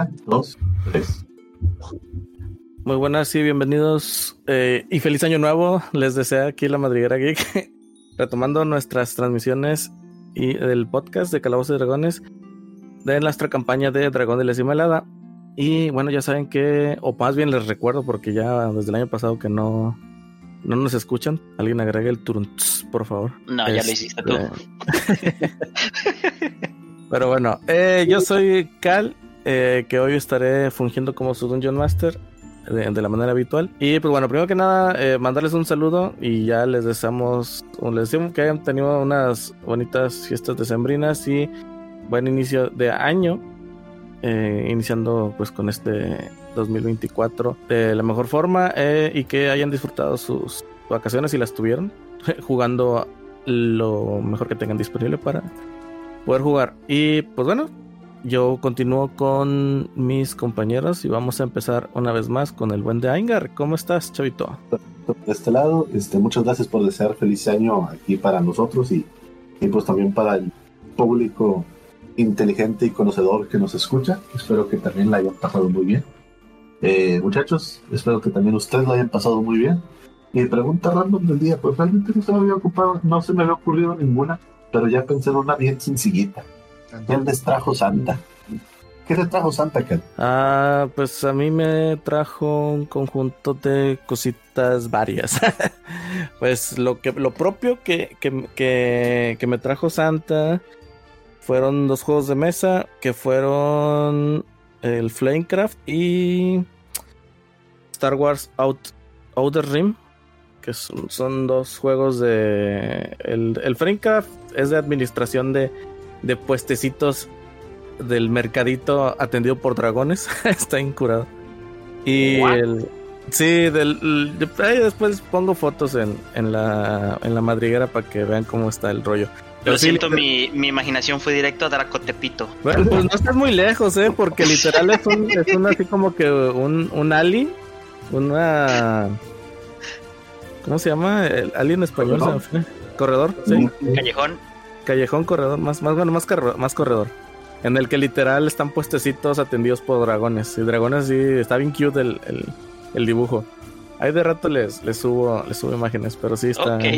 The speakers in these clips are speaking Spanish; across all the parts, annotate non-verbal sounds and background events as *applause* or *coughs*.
Una, dos, tres. Muy buenas y bienvenidos eh, y feliz año nuevo. Les desea aquí la Madriguera Geek, *laughs* retomando nuestras transmisiones y del podcast de Calabozos y Dragones de nuestra campaña de Dragón de la Cimalada. Y bueno, ya saben que, o más bien les recuerdo, porque ya desde el año pasado que no, no nos escuchan. Alguien agregue el turns, por favor. No, ya lo hiciste tú. Este, *laughs* *laughs* Pero bueno, eh, yo soy Cal, eh, que hoy estaré fungiendo como su Dungeon Master de, la manera habitual. Y pues bueno, primero que nada, eh, mandarles un saludo y ya les deseamos, les decimos que hayan tenido unas bonitas fiestas decembrinas y buen inicio de año. eh, iniciando pues con este 2024 de la mejor forma y que hayan disfrutado sus vacaciones si las tuvieron *laughs* jugando lo mejor que tengan disponible para poder jugar. Y pues bueno, yo continúo con mis compañeros y vamos a empezar una vez más con el buen de Aingar. ¿Cómo estás, chavito? De este lado, este, muchas gracias por desear feliz año aquí para nosotros y, y pues también para el público inteligente y conocedor que nos escucha. Espero que también la hayan pasado muy bien. Eh, muchachos, espero que también ustedes la hayan pasado muy bien. Mi pregunta random del día, pues realmente no se me había ocupado, no se me había ocurrido ninguna, pero ya pensé en una bien sencillita. ¿Qué les trajo Santa? ¿Qué les trajo Santa, Ken? Ah, pues a mí me trajo un conjunto de cositas varias. *laughs* pues lo que lo propio que, que, que, me trajo Santa fueron dos juegos de mesa que fueron el Flamecraft y Star Wars Out, Outer Rim, que son, son dos juegos de... El, el Flamecraft es de administración de, de puestecitos del mercadito atendido por dragones. *laughs* Está incurado. Y What? el... Sí, del, el- ahí después pongo fotos en, en, la, en la madriguera para que vean cómo está el rollo. Lo sí, siento, mi, mi imaginación fue directo a Dracotepito. bueno, pues no estás muy lejos, ¿eh? Porque literal es un, es un así como que un, un ali, una... ¿Cómo se llama? El ali en español. se me fue. Corredor, sí. Callejón. Callejón corredor, más, más bueno, más, carro- más corredor. En el que literal están puestecitos atendidos por dragones. Y dragones sí, está bien cute el, el, el dibujo. Ahí de rato les, les subo, les subo imágenes, pero sí está. *laughs*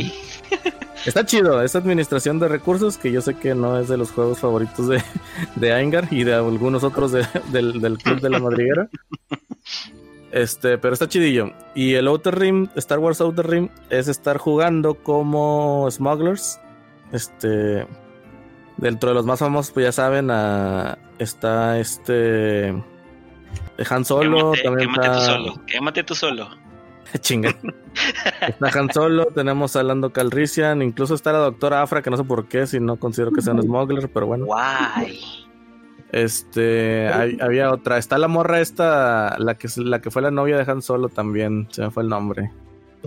Está chido, esta administración de recursos, que yo sé que no es de los juegos favoritos de, *laughs* de Aingar y de algunos otros de- del, del club de la madriguera. Este, pero está chidillo. Y el Outer Rim, Star Wars Outer Rim, es estar jugando como smugglers. Este. Dentro de los más famosos, pues ya saben, está este. Han Solo, quémate, también quémate tú está. solo. Quémate tú solo. *laughs* Chinga. Está Han Solo, *laughs* tenemos a Lando Calrissian, incluso está la doctora Afra, que no sé por qué, si no considero que sea un smuggler, pero bueno. Guay. Este, hay- había otra. Está la morra esta, la que, la que fue la novia de Han Solo también, se me fue el nombre.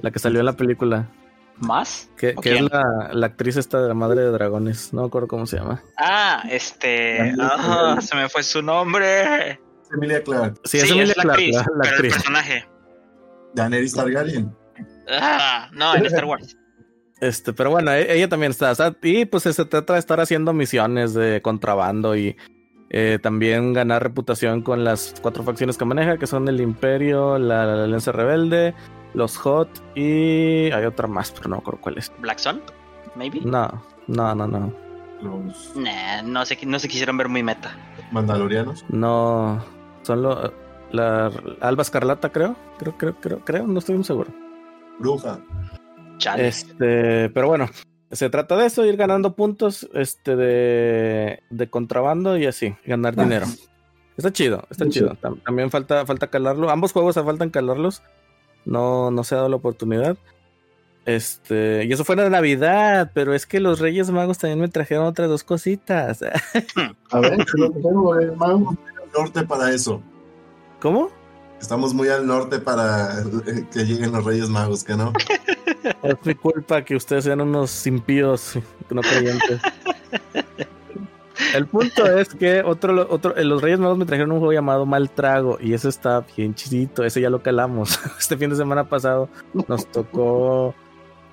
La que salió en la película. ¿Más? Que, ¿O que es la, la actriz esta de la madre de dragones. No me acuerdo cómo se llama. Ah, este. Ah, se me fue su nombre. Emilia Clark, Sí, es Sí, Emilia es la Clarke, actriz, la- la pero el actriz. personaje. Daenerys Targaryen. Ah, no, en Star Wars. Este, pero bueno, e- ella también está. o sea, y pues se trata de estar haciendo misiones de contrabando y eh, también ganar reputación con las cuatro facciones que maneja, que son el Imperio, la, la Alianza Rebelde, los Hot y hay otra más, pero no me acuerdo cuál es. ¿Black Sun? ¿Maybe? No, no, no, no. Los Nah, no se, no se quisieron ver muy meta. Mandalorianos. No, son lo- la Alba Escarlata, creo. Creo, creo, creo, creo, no estoy muy seguro. Bruja. Chale. Este, pero bueno, se trata de eso, ir ganando puntos este de, de contrabando y así, ganar Ah. dinero. Está chido, está chido. chido. Tam- También falta, falta calarlo. Ambos juegos faltan calarlos. No, no se ha dado la oportunidad. Este, y eso fue de Navidad, pero es que los Reyes Magos también me trajeron otras dos cositas. *laughs* A ver, lo tengo, eh, norte para eso. ¿Cómo? Estamos muy al norte para eh, que lleguen los Reyes Magos, ¿que no? Es mi culpa que ustedes sean unos impíos no creyentes. *laughs* El punto es que otro, otro, eh, los Reyes Magos me trajeron un juego llamado Mal Trago y ese está bien chidito, ese ya lo calamos. *laughs* Este fin de semana pasado nos tocó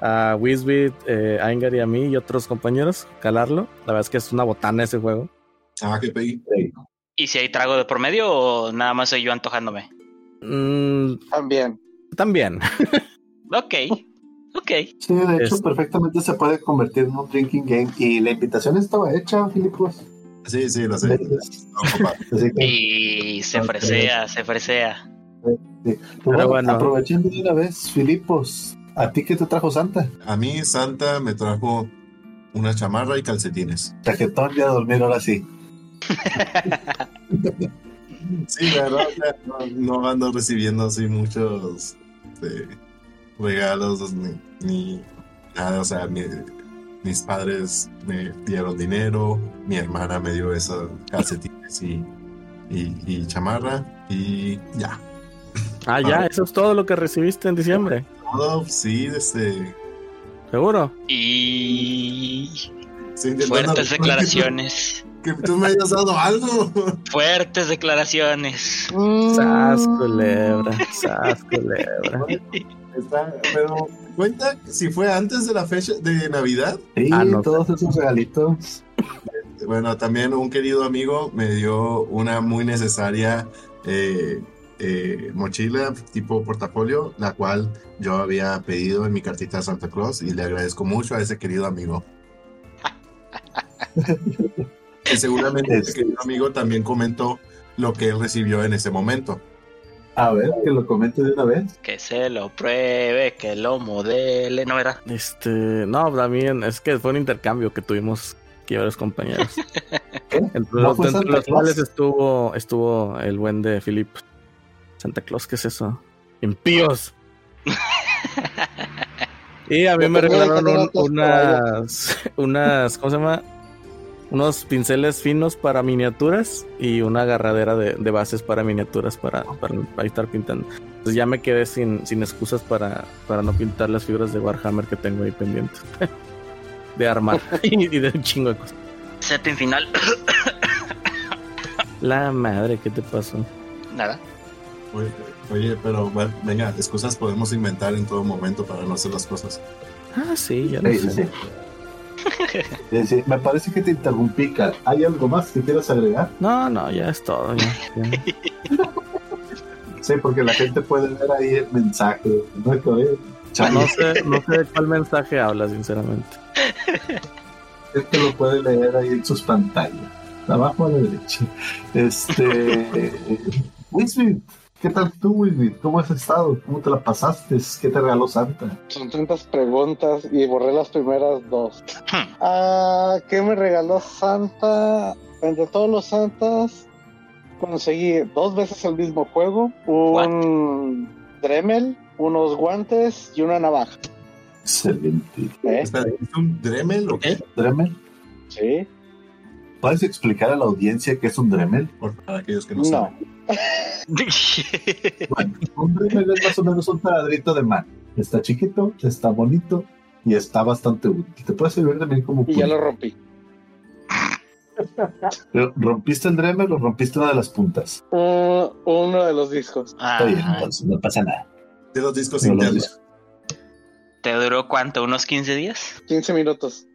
a Wisbit, eh, Aingar y a mí y otros compañeros calarlo. La verdad es que es una botana ese juego. Ah, que pegué. Y ¿Y si hay trago de por medio o nada más soy yo antojándome? Mm, También. también. *laughs* Ok, ok. Sí, de hecho, Es- perfectamente se puede convertir en un drinking game. Y la invitación estaba hecha, Filipos. Sí, sí, lo sé. Y se fresea, se fresea. sí. Pues bueno, bueno. aprovechando de una vez, Filipos, ¿a ti qué te trajo Santa? A mí Santa me trajo una chamarra y calcetines. Taquetón y a dormir ahora sí. Sí, la verdad, no ando recibiendo así muchos este, regalos ni, ni nada. O sea, mi- mis padres me dieron dinero, mi hermana me dio esos calcetines y, y, y chamarra y ya. Ah, ya, eso es todo lo que recibiste en diciembre. Todo, sí, este, ¿Seguro? Y fuertes declaraciones. Que tú me hayas dado algo. Fuertes declaraciones. Sas, culebra. Sas, culebra. *laughs* Está- pero cuenta si fue antes de la fecha de Navidad. Sí, Ah, no. todos esos regalitos. Bueno, también un querido amigo me dio una muy necesaria eh, eh, mochila tipo portafolio, la cual yo había pedido en mi cartita de Santa Claus y le agradezco mucho a ese querido amigo. *laughs* que seguramente ese Es- querido amigo también comentó lo que él recibió en ese momento. A ver, que lo comente de una vez. Que se lo pruebe, que lo modele, ¿no verdad? Este, no, también es que fue un intercambio que tuvimos aquí varios compañeros. *laughs* ¿Qué? Entre ¿No los, entre cuales estuvo, estuvo el buen de Philip. Santa Claus, ¿qué es eso? Impíos. *laughs* Y a mí me regalaron un- que unas, *laughs* unas, ¿cómo se llama? Unos pinceles finos para miniaturas y una agarradera de, de bases para miniaturas para, para, para estar pintando. Entonces ya me quedé sin, sin excusas para, para no pintar las figuras de Warhammer que tengo ahí pendientes. *laughs* de armar *laughs* *laughs* y, de un chingo de cosas. Setting final. *coughs* La madre, ¿qué te pasó? Nada. Oye, oye, pero bueno, venga, excusas podemos inventar en todo momento para no hacer las cosas. Ah, sí, ya lo Sí, sí, sé. sí. *laughs* Sí, sí, Me parece que te interrumpí, Cal. ¿Hay algo más que quieras agregar? No, no, ya es todo. ya, ya. Sí, porque la gente puede ver ahí el mensaje. No sé, no sé de cuál mensaje habla, sinceramente. es que lo puede leer ahí en sus pantallas. Abajo a la derecha. Este. *laughs* Wisbit, ¿qué tal tú, Wisbit? ¿Cómo has estado? ¿Cómo te la pasaste? ¿Qué te regaló Santa? Son tantas preguntas y borré las primeras dos. Hmm. Ah, ¿Qué me regaló Santa? Entre todos los Santas, conseguí dos veces el mismo juego: un Dremel, unos guantes y una navaja. Excelente. ¿eh? ¿es un Dremel o qué? ¿Dremel? Sí, ¿Puedes explicar a la audiencia qué es un Dremel? Por para aquellos que no, no. saben. *laughs* Bueno, un Dremel es más o menos un taladrito de mano. Está chiquito, está bonito y está bastante útil. Te puede servir también como Y ya lo rompí. Pero, *laughs* ¿Rompiste el Dremel o rompiste una de las puntas? *laughs* Un- uno de los discos. Está bien, Ah, entonces no pasa nada. De los discos No los internos. ¿Te duró cuánto? ¿Unos 15 días? 15 minutos.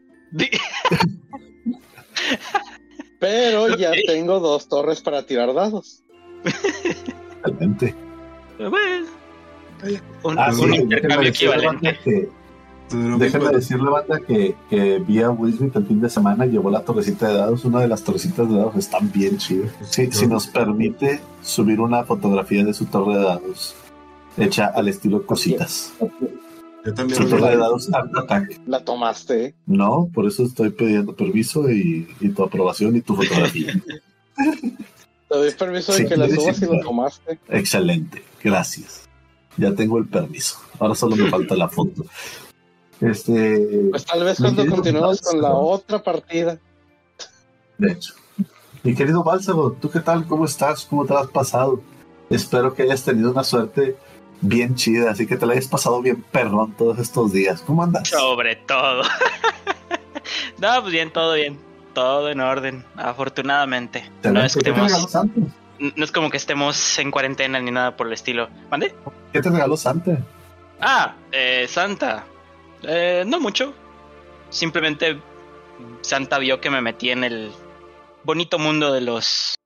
Pero ya tengo dos torres para tirar dados. Excelente. Bueno, un, Ah, un sí, intercambio decirle, equivalente. que, déjenme decirle, banda, que, que vi a Wisbit el fin de semana llevó la torrecita de dados. Una de las torrecitas de dados están bien chidas. Sí, si nos permite subir una fotografía de su torre de dados hecha al estilo cositas. Yo también torre de dados Attack. La tomaste. No, por eso estoy pidiendo permiso y, y tu aprobación y tu fotografía. Te doy permiso de Sí, que la subas y la tomaste. Excelente, gracias. Ya tengo el permiso. Ahora solo me falta la foto. Este, Pues tal vez cuando continuemos con la otra partida. de hecho. Mi querido Bálsamo, ¿tú qué tal? ¿Cómo estás? ¿Cómo te has pasado? Espero que hayas tenido una suerte bien chida, así que te la hayas pasado bien perrón todos estos días. ¿Cómo andas? Sobre todo. *laughs* no, pues bien, todo bien. Todo en orden, afortunadamente. No es, como que estemos en cuarentena ni nada por el estilo. ¿Mande? ¿Qué te regaló Santa? Ah, eh, Santa. Eh, no mucho. Simplemente Santa vio que me metí en el bonito mundo de los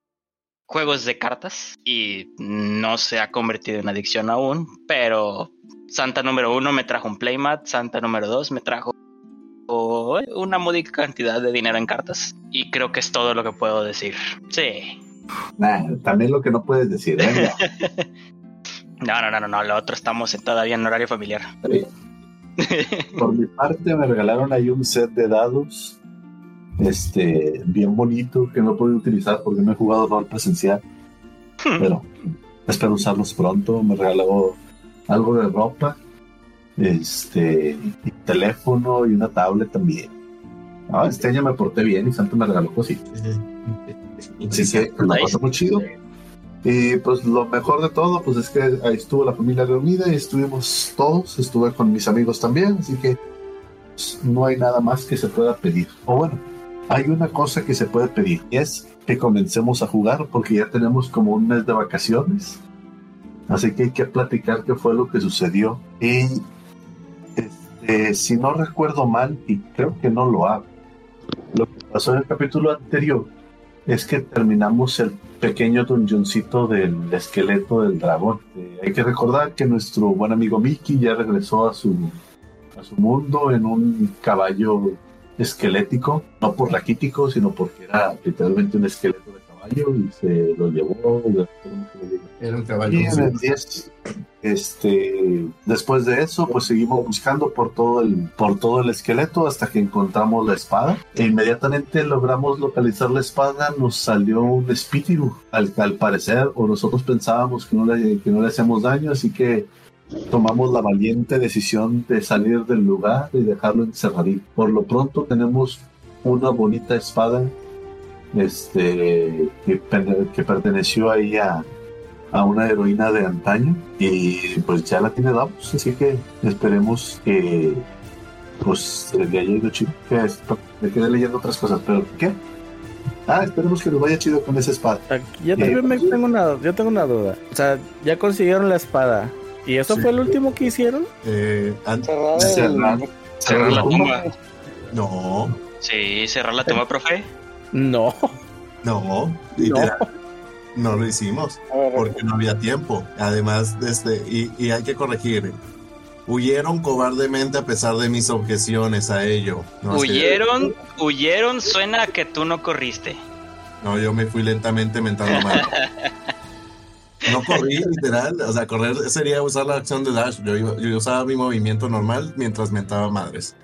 juegos de cartas y no se ha convertido en adicción aún, pero Santa número uno me trajo un playmat, Santa número dos me trajo una módica cantidad de dinero en cartas y creo que es todo lo que puedo decir. Sí. Nah, también lo que no puedes decir, ¿eh? *laughs* no, no, no, no, no, lo otro estamos todavía en horario familiar. *laughs* Por mi parte me regalaron ahí un set de dados este bien bonito que no puedo utilizar porque no he jugado rol presencial. pero espero usarlos pronto. Me regaló algo de ropa, este, y teléfono y una tablet también. Ah, este año me porté bien y Santo me regaló cositas. Así que pasó muy chido. Y pues lo mejor de todo, pues es que ahí estuvo la familia reunida y estuvimos todos, estuve con mis amigos también, así que pues, no hay nada más que se pueda pedir. O bueno, hay una cosa que se puede pedir y es que comencemos a jugar porque ya tenemos como un mes de vacaciones. Así que hay que platicar qué fue lo que sucedió. Y este, si no recuerdo mal, y creo que no lo hago, lo que pasó en el capítulo anterior es que terminamos el pequeño dungeoncito del esqueleto del dragón. Eh, hay que recordar que nuestro buen amigo Mickey ya regresó a su, a su mundo en un caballo esquelético, no por raquítico, sino porque era literalmente un esqueleto de caballo y se lo llevó. Era un caballo. Y en el 10, este, después de eso, pues seguimos buscando por todo el, por todo el esqueleto hasta que encontramos la espada. E inmediatamente logramos localizar la espada, nos salió un espíritu, al, al parecer, o nosotros pensábamos que no le, que no le hacíamos daño, así que tomamos la valiente decisión de salir del lugar y dejarlo encerradito. Por lo pronto tenemos una bonita espada este, que, perteneció ahí a, a una heroína de antaño y pues ya la tiene Davos, así que esperemos que pues le haya ido chido. Me quedé leyendo otras cosas, pero ¿qué? Ah, esperemos que nos vaya chido con esa espada. Yo también me tengo una, yo tengo una duda. O sea, ya consiguieron la espada. ¿Y eso Sí. fue el último que hicieron? Eh, Cerrar el- Cerrar. Cerrar la tumba. no, Sí, cerrar la tumba, profe. No. no, literal. No lo hicimos porque no había tiempo. Además, este, y, y hay que corregir. Huyeron cobardemente a pesar de mis objeciones a ello. No, Huyeron, huyeron, suena a que tú no corriste. no, yo me fui lentamente mentando mal. *laughs* No corrí, literal. O sea, correr sería usar la acción de dash. Yo, iba- yo usaba mi movimiento normal mientras mentaba madres.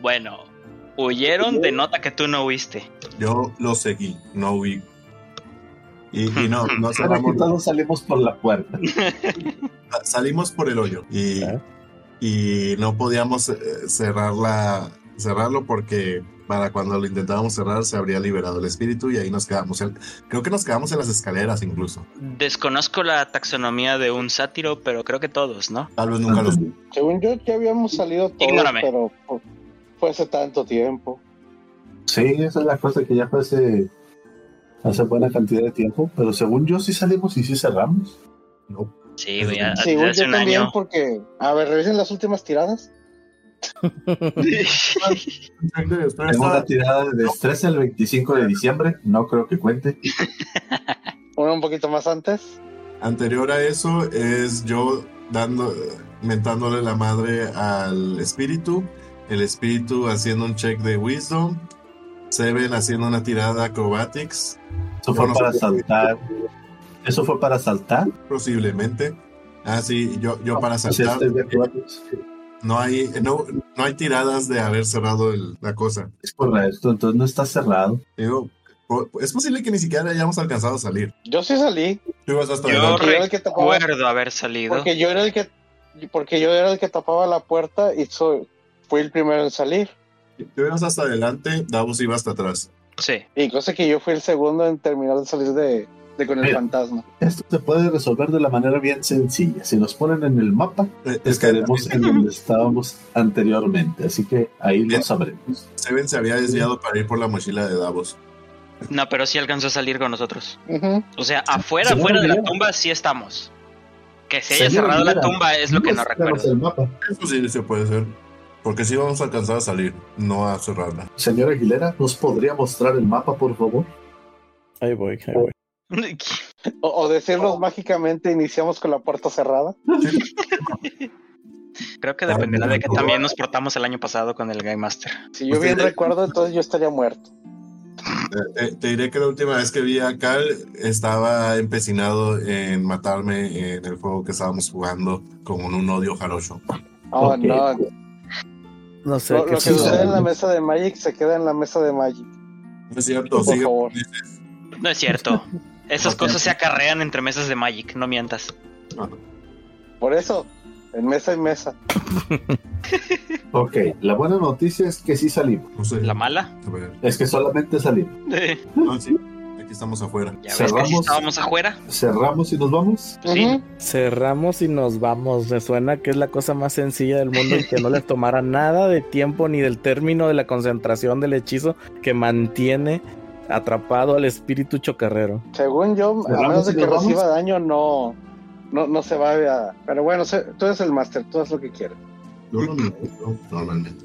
Bueno, huyeron de nota que tú no huiste. Yo lo seguí, no huí. Y, y no, no *laughs* cerramos. todos salimos por la puerta. Salimos por el hoyo y, Ah. y no podíamos eh, cerrarla, cerrarlo porque para cuando lo intentábamos cerrar se habría liberado el espíritu y ahí nos quedamos. Creo que nos quedamos en las escaleras incluso. Desconozco la taxonomía de un sátiro, pero creo que todos, ¿no? Tal vez nunca los según yo, ya habíamos salido todos, Ignórame. pero fue- hace tanto tiempo. Sí, esa es la cosa que ya fue hace, hace buena cantidad de tiempo, pero según yo sí salimos y sí cerramos. no. Sí, güey, a- Según hace yo un también, año. porque, a ver, revisen las últimas tiradas. Tengo una tirada de destreza el 25 de diciembre, no creo que cuente. Una un poquito más antes. Anterior a eso es yo dando, mentándole la madre al espíritu, el espíritu haciendo un check de wisdom, Seven haciendo una tirada acrobatics, Eso fue No, para saltar. Eso fue para saltar. posiblemente. Ah, sí, yo, yo para saltar. estoy de acuerdo. No hay, no, no hay tiradas de haber cerrado el- la cosa. Es correcto, entonces no está cerrado. Digo, es posible que ni siquiera hayamos alcanzado a salir. Yo sí salí, Tú ibas hasta Yo adelante. era el que tapaba- recuerdo haber salido. porque yo era el que, porque yo era el que tapaba la puerta y soy, fui el primero en salir. Tú ibas hasta adelante, Davos iba hasta atrás. Sí. Y cosa que yo fui el segundo en terminar de salir de, con el Mira. fantasma. Esto se puede resolver de la manera bien sencilla. Si nos ponen en el mapa, Eh, Es que estaremos en donde estábamos anteriormente. Así que ahí lo sabremos. Seven se había desviado para ir por la mochila de Davos. No, pero sí alcanzó a salir con nosotros. O sea, afuera, afuera de la tumba sí estamos. Que se haya Señora cerrado la tumba es lo que no recuerdo. el mapa. Eso sí se puede ser. Porque sí vamos a alcanzar a salir, no a cerrarla. Señora Aguilera, ¿nos podría mostrar el mapa, por favor? Ahí voy, ahí voy. O, o decirnos mágicamente iniciamos con la puerta cerrada. Creo que dependerá de que también nos portamos el año pasado con el Game Master. Si yo bien recuerdo, entonces yo estaría muerto. Eh, eh, te diré que la última vez que vi a Cal estaba empecinado en matarme en el juego que estábamos jugando con un odio jarocho. Oh, no. No sé Lo, qué lo que sucede en la mesa de Magic se queda en la mesa de Magic. No es cierto, Por sigue. favor. No es cierto. Esas cosas se acarrean entre mesas de Magic, no mientas. Por eso, en mesa y mesa. *laughs* Ok, la buena noticia es que sí salimos. No sé. ¿La mala? A ver. Es que solamente salimos. No, sí. Aquí estamos afuera. Ya ves que sí Cerramos. estábamos afuera. Cerramos y nos vamos. Sí. Cerramos y nos vamos. Me suena que es la cosa más sencilla del mundo y que no les tomará *laughs* nada de tiempo ni del término de la concentración del hechizo que mantiene atrapado al espíritu chocarrero. Según yo, a ¿Cerramos menos de que reciba daño, no, no, no se va a. Pero bueno, se- tú eres el máster, tú haz lo que quieras. Yo no me meto, normalmente.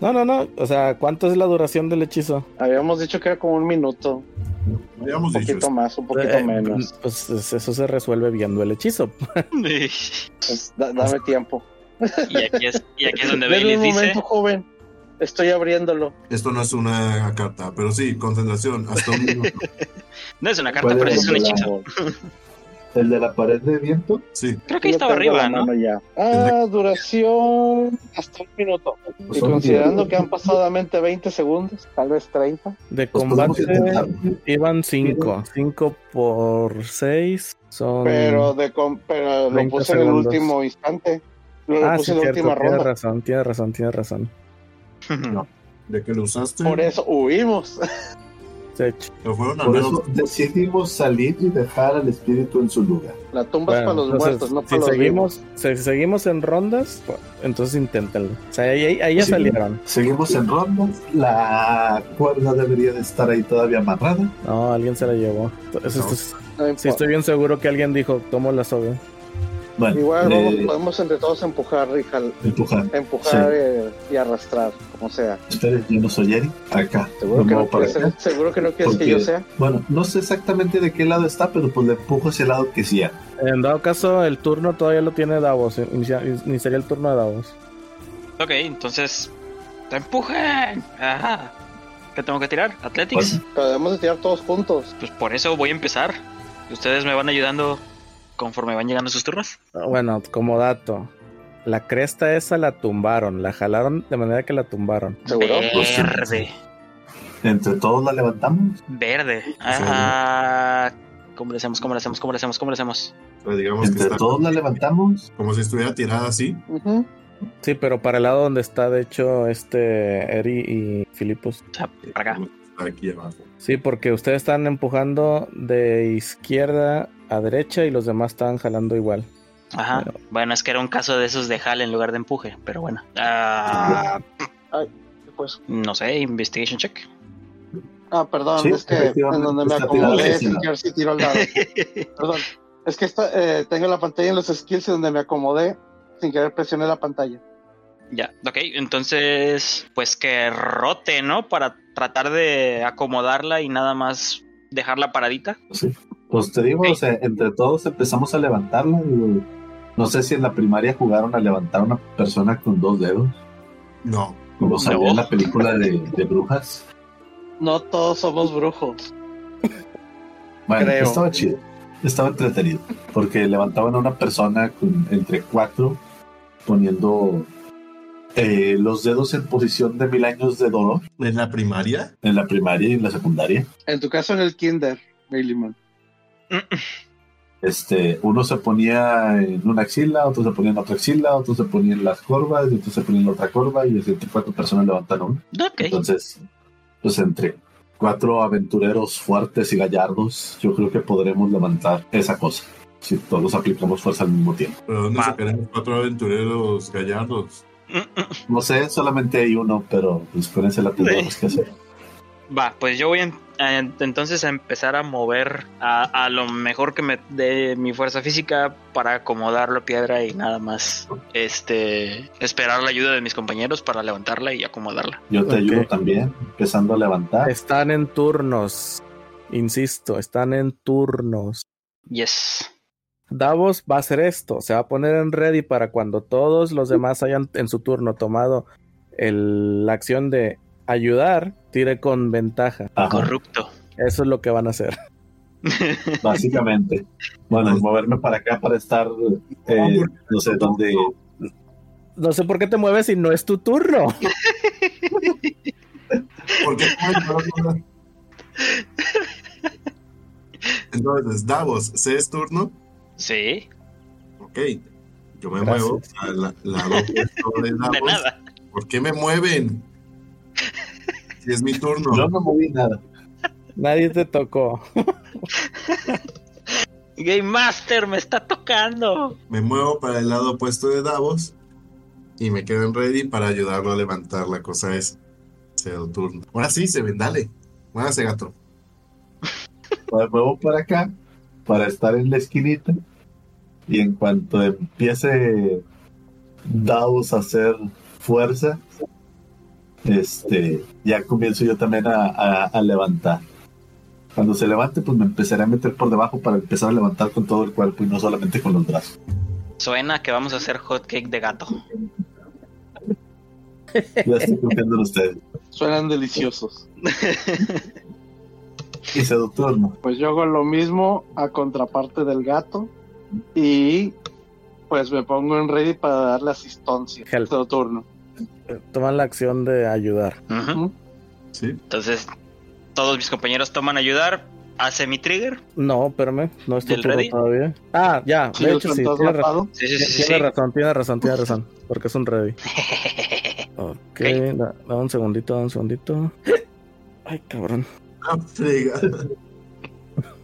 No, no, no. O sea, ¿cuánto es la duración del hechizo? Habíamos dicho que era como un minuto, Habíamos un dicho poquito eso. más, un poquito Eh, menos. Pues eso se resuelve viendo el hechizo. *laughs* Pues, da- dame tiempo. Y aquí es, y aquí es donde *laughs* Bailey un dice: momento, joven. Estoy abriéndolo. Esto no es una carta, pero sí, concentración. Hasta un minuto. *laughs* No es una carta, pero es un hechizo. *laughs* El de la pared de viento. Sí. Creo que ahí estaba arriba, ¿no? ya. Ah, duración hasta un minuto. Y Son considerando que han pasadamente 20 segundos, tal vez 30. De Pues combate iban 5. 5 por 6 son. Pero, de com- pero lo 20 puse en el segundos. último instante. Lo ah, puse sí, en la cierto. última Tienes ronda. razón, tienes razón, tienes razón. De que lo usaste. Por eso huimos. Por menos. eso decidimos salir y dejar al espíritu en su lugar. La tumba es para los entonces, muertos, no si para los seguimos, si seguimos en rondas, pues, entonces inténtenlo. O sea, ahí, ahí- ahí ya Sí. salieron. Seguimos en rondas. La cuerda debería de estar ahí todavía amarrada. No, alguien se la llevó. No. esto- No sí, estoy bien seguro que alguien dijo, tomo la soga. Bueno, Igual vamos- eh, podemos entre todos empujar, y jal- empujar. empujar eh, y arrastrar, como sea. Esperen, yo no soy Eri. Acá. Seguro que, no quieres, acá. seguro que no quieres Porque- que yo sea. Bueno, no sé exactamente de qué lado está, pero pues le empujo hacia el lado que sí. En dado caso, el turno todavía lo tiene Davos. Inicia- Iniciaría el turno de Davos. Ok, entonces. ¡Te empujen! Ajá. ¿Qué tengo que tirar? ¿Athletics? Bueno. Pero debemos de tirar todos juntos. Pues por eso voy a empezar. Ustedes me van ayudando conforme van llegando sus turnos. Ah, Bueno, como dato. La cresta esa la tumbaron. La jalaron de manera que la tumbaron. ¿Seguro? Pues sí. Verde. Entre todos la levantamos. Verde. Ah, ¿Cómo le hacemos? ¿Cómo le hacemos? ¿Cómo le hacemos? ¿Cómo le hacemos? Digamos que Entre está todos la levantamos. como si estuviera tirada así. Sí, pero para el lado donde está, de hecho, este Eri y Filipus. O sea, para acá. Aquí abajo. Sí, porque ustedes están empujando de izquierda a derecha y los demás están jalando igual. Ajá. Bueno, es que era un caso de esos de jale en lugar de empuje, pero bueno. Ah, Pues, no sé, investigation check. ah, perdón, Sí, es que en donde me acomodé, querer sí tiro al lado. *laughs* Perdón. Es que esta, eh, tengo la pantalla en los skills y donde me acomodé, sin querer presioné la pantalla. Ya, ok, entonces, pues que rote, ¿no? Para tratar de acomodarla y nada más dejarla paradita. Sí. Pues te digo, o sea, entre todos empezamos a levantarla. no sé si en la primaria jugaron a levantar a una persona con dos dedos, No. como salió No. en la película de, de brujas. No todos somos brujos. Bueno, Creo. estaba chido. Estaba entretenido. Porque levantaban a una persona con, entre cuatro, poniendo eh, los dedos en posición de mil años de dolor En la primaria. en la primaria y en la secundaria. En tu caso, en el kinder, Baileyman. Este, uno se ponía en una axila, otro se ponía en otra axila, otro se ponía en las corvas, y otro se ponía en la otra corva, y así entre cuatro personas levantaron uno. Ok, Entonces, pues entre cuatro aventureros fuertes y gallardos, yo creo que podremos levantar esa cosa. Si todos aplicamos fuerza al mismo tiempo. Pero ¿dónde sacaremos cuatro aventureros gallardos? No sé, solamente hay uno, pero pues con ese la tendremos que hacer. Va, pues yo voy en- entonces a empezar a mover a, a lo mejor que me dé mi fuerza física para acomodar la piedra y nada más este esperar la ayuda de mis compañeros para levantarla y acomodarla. Yo te ayudo también, empezando a levantar. Están en turnos. Insisto, están en turnos. Yes. Davos va a hacer esto, se va a poner en ready para cuando todos los demás hayan en su turno tomado el- la acción de ayudar, tire con ventaja. Ajá, Corrupto. Eso es lo que van a hacer. *laughs* básicamente. Bueno, moverme para acá para estar, eh, no sé dónde. No sé por qué te mueves si no es tu turno. *laughs* ¿Por qué no? Entonces, Davos, ¿se es turno? Sí, Ok. Yo me Gracias. muevo al la- opuesto *laughs* de de Davos. nada. ¿Por qué me mueven? Es mi turno. Yo no moví nada. Nadie te tocó. Game Master me está tocando. Me muevo para el lado opuesto de Davos y me quedo en ready para ayudarlo a levantar la cosa esa. Cedo turno. Ahora sí, se ven, dale. Muévase, gato. Me muevo para acá para estar en la esquinita. Y en cuanto empiece Davos a hacer fuerza, este, ya comienzo yo también a, a- a levantar. Cuando se levante, pues me empezaré a meter por debajo para empezar a levantar con todo el cuerpo y no solamente con los brazos. Suena que vamos a hacer hot cake de gato. Ya estoy confiando en ustedes. Suenan deliciosos. Y cedo turno. Pues yo hago lo mismo a contraparte del gato y pues me pongo en ready para darle asistencia. Help. Todo turno. Toman la acción de ayudar. Entonces, todos mis compañeros toman ayudar. Hace mi trigger. No, espérame, no es tu ¿Del turno ready? todavía. Ah, ya, Sí, de hecho sí, tiene, ra- atado. Sí, sí, sí, sí. tiene sí. razón, tiene razón, tiene razón, porque es un ready. *laughs* Ok, Ok. da, da un segundito, da un segundito. Ay, cabrón. Ah.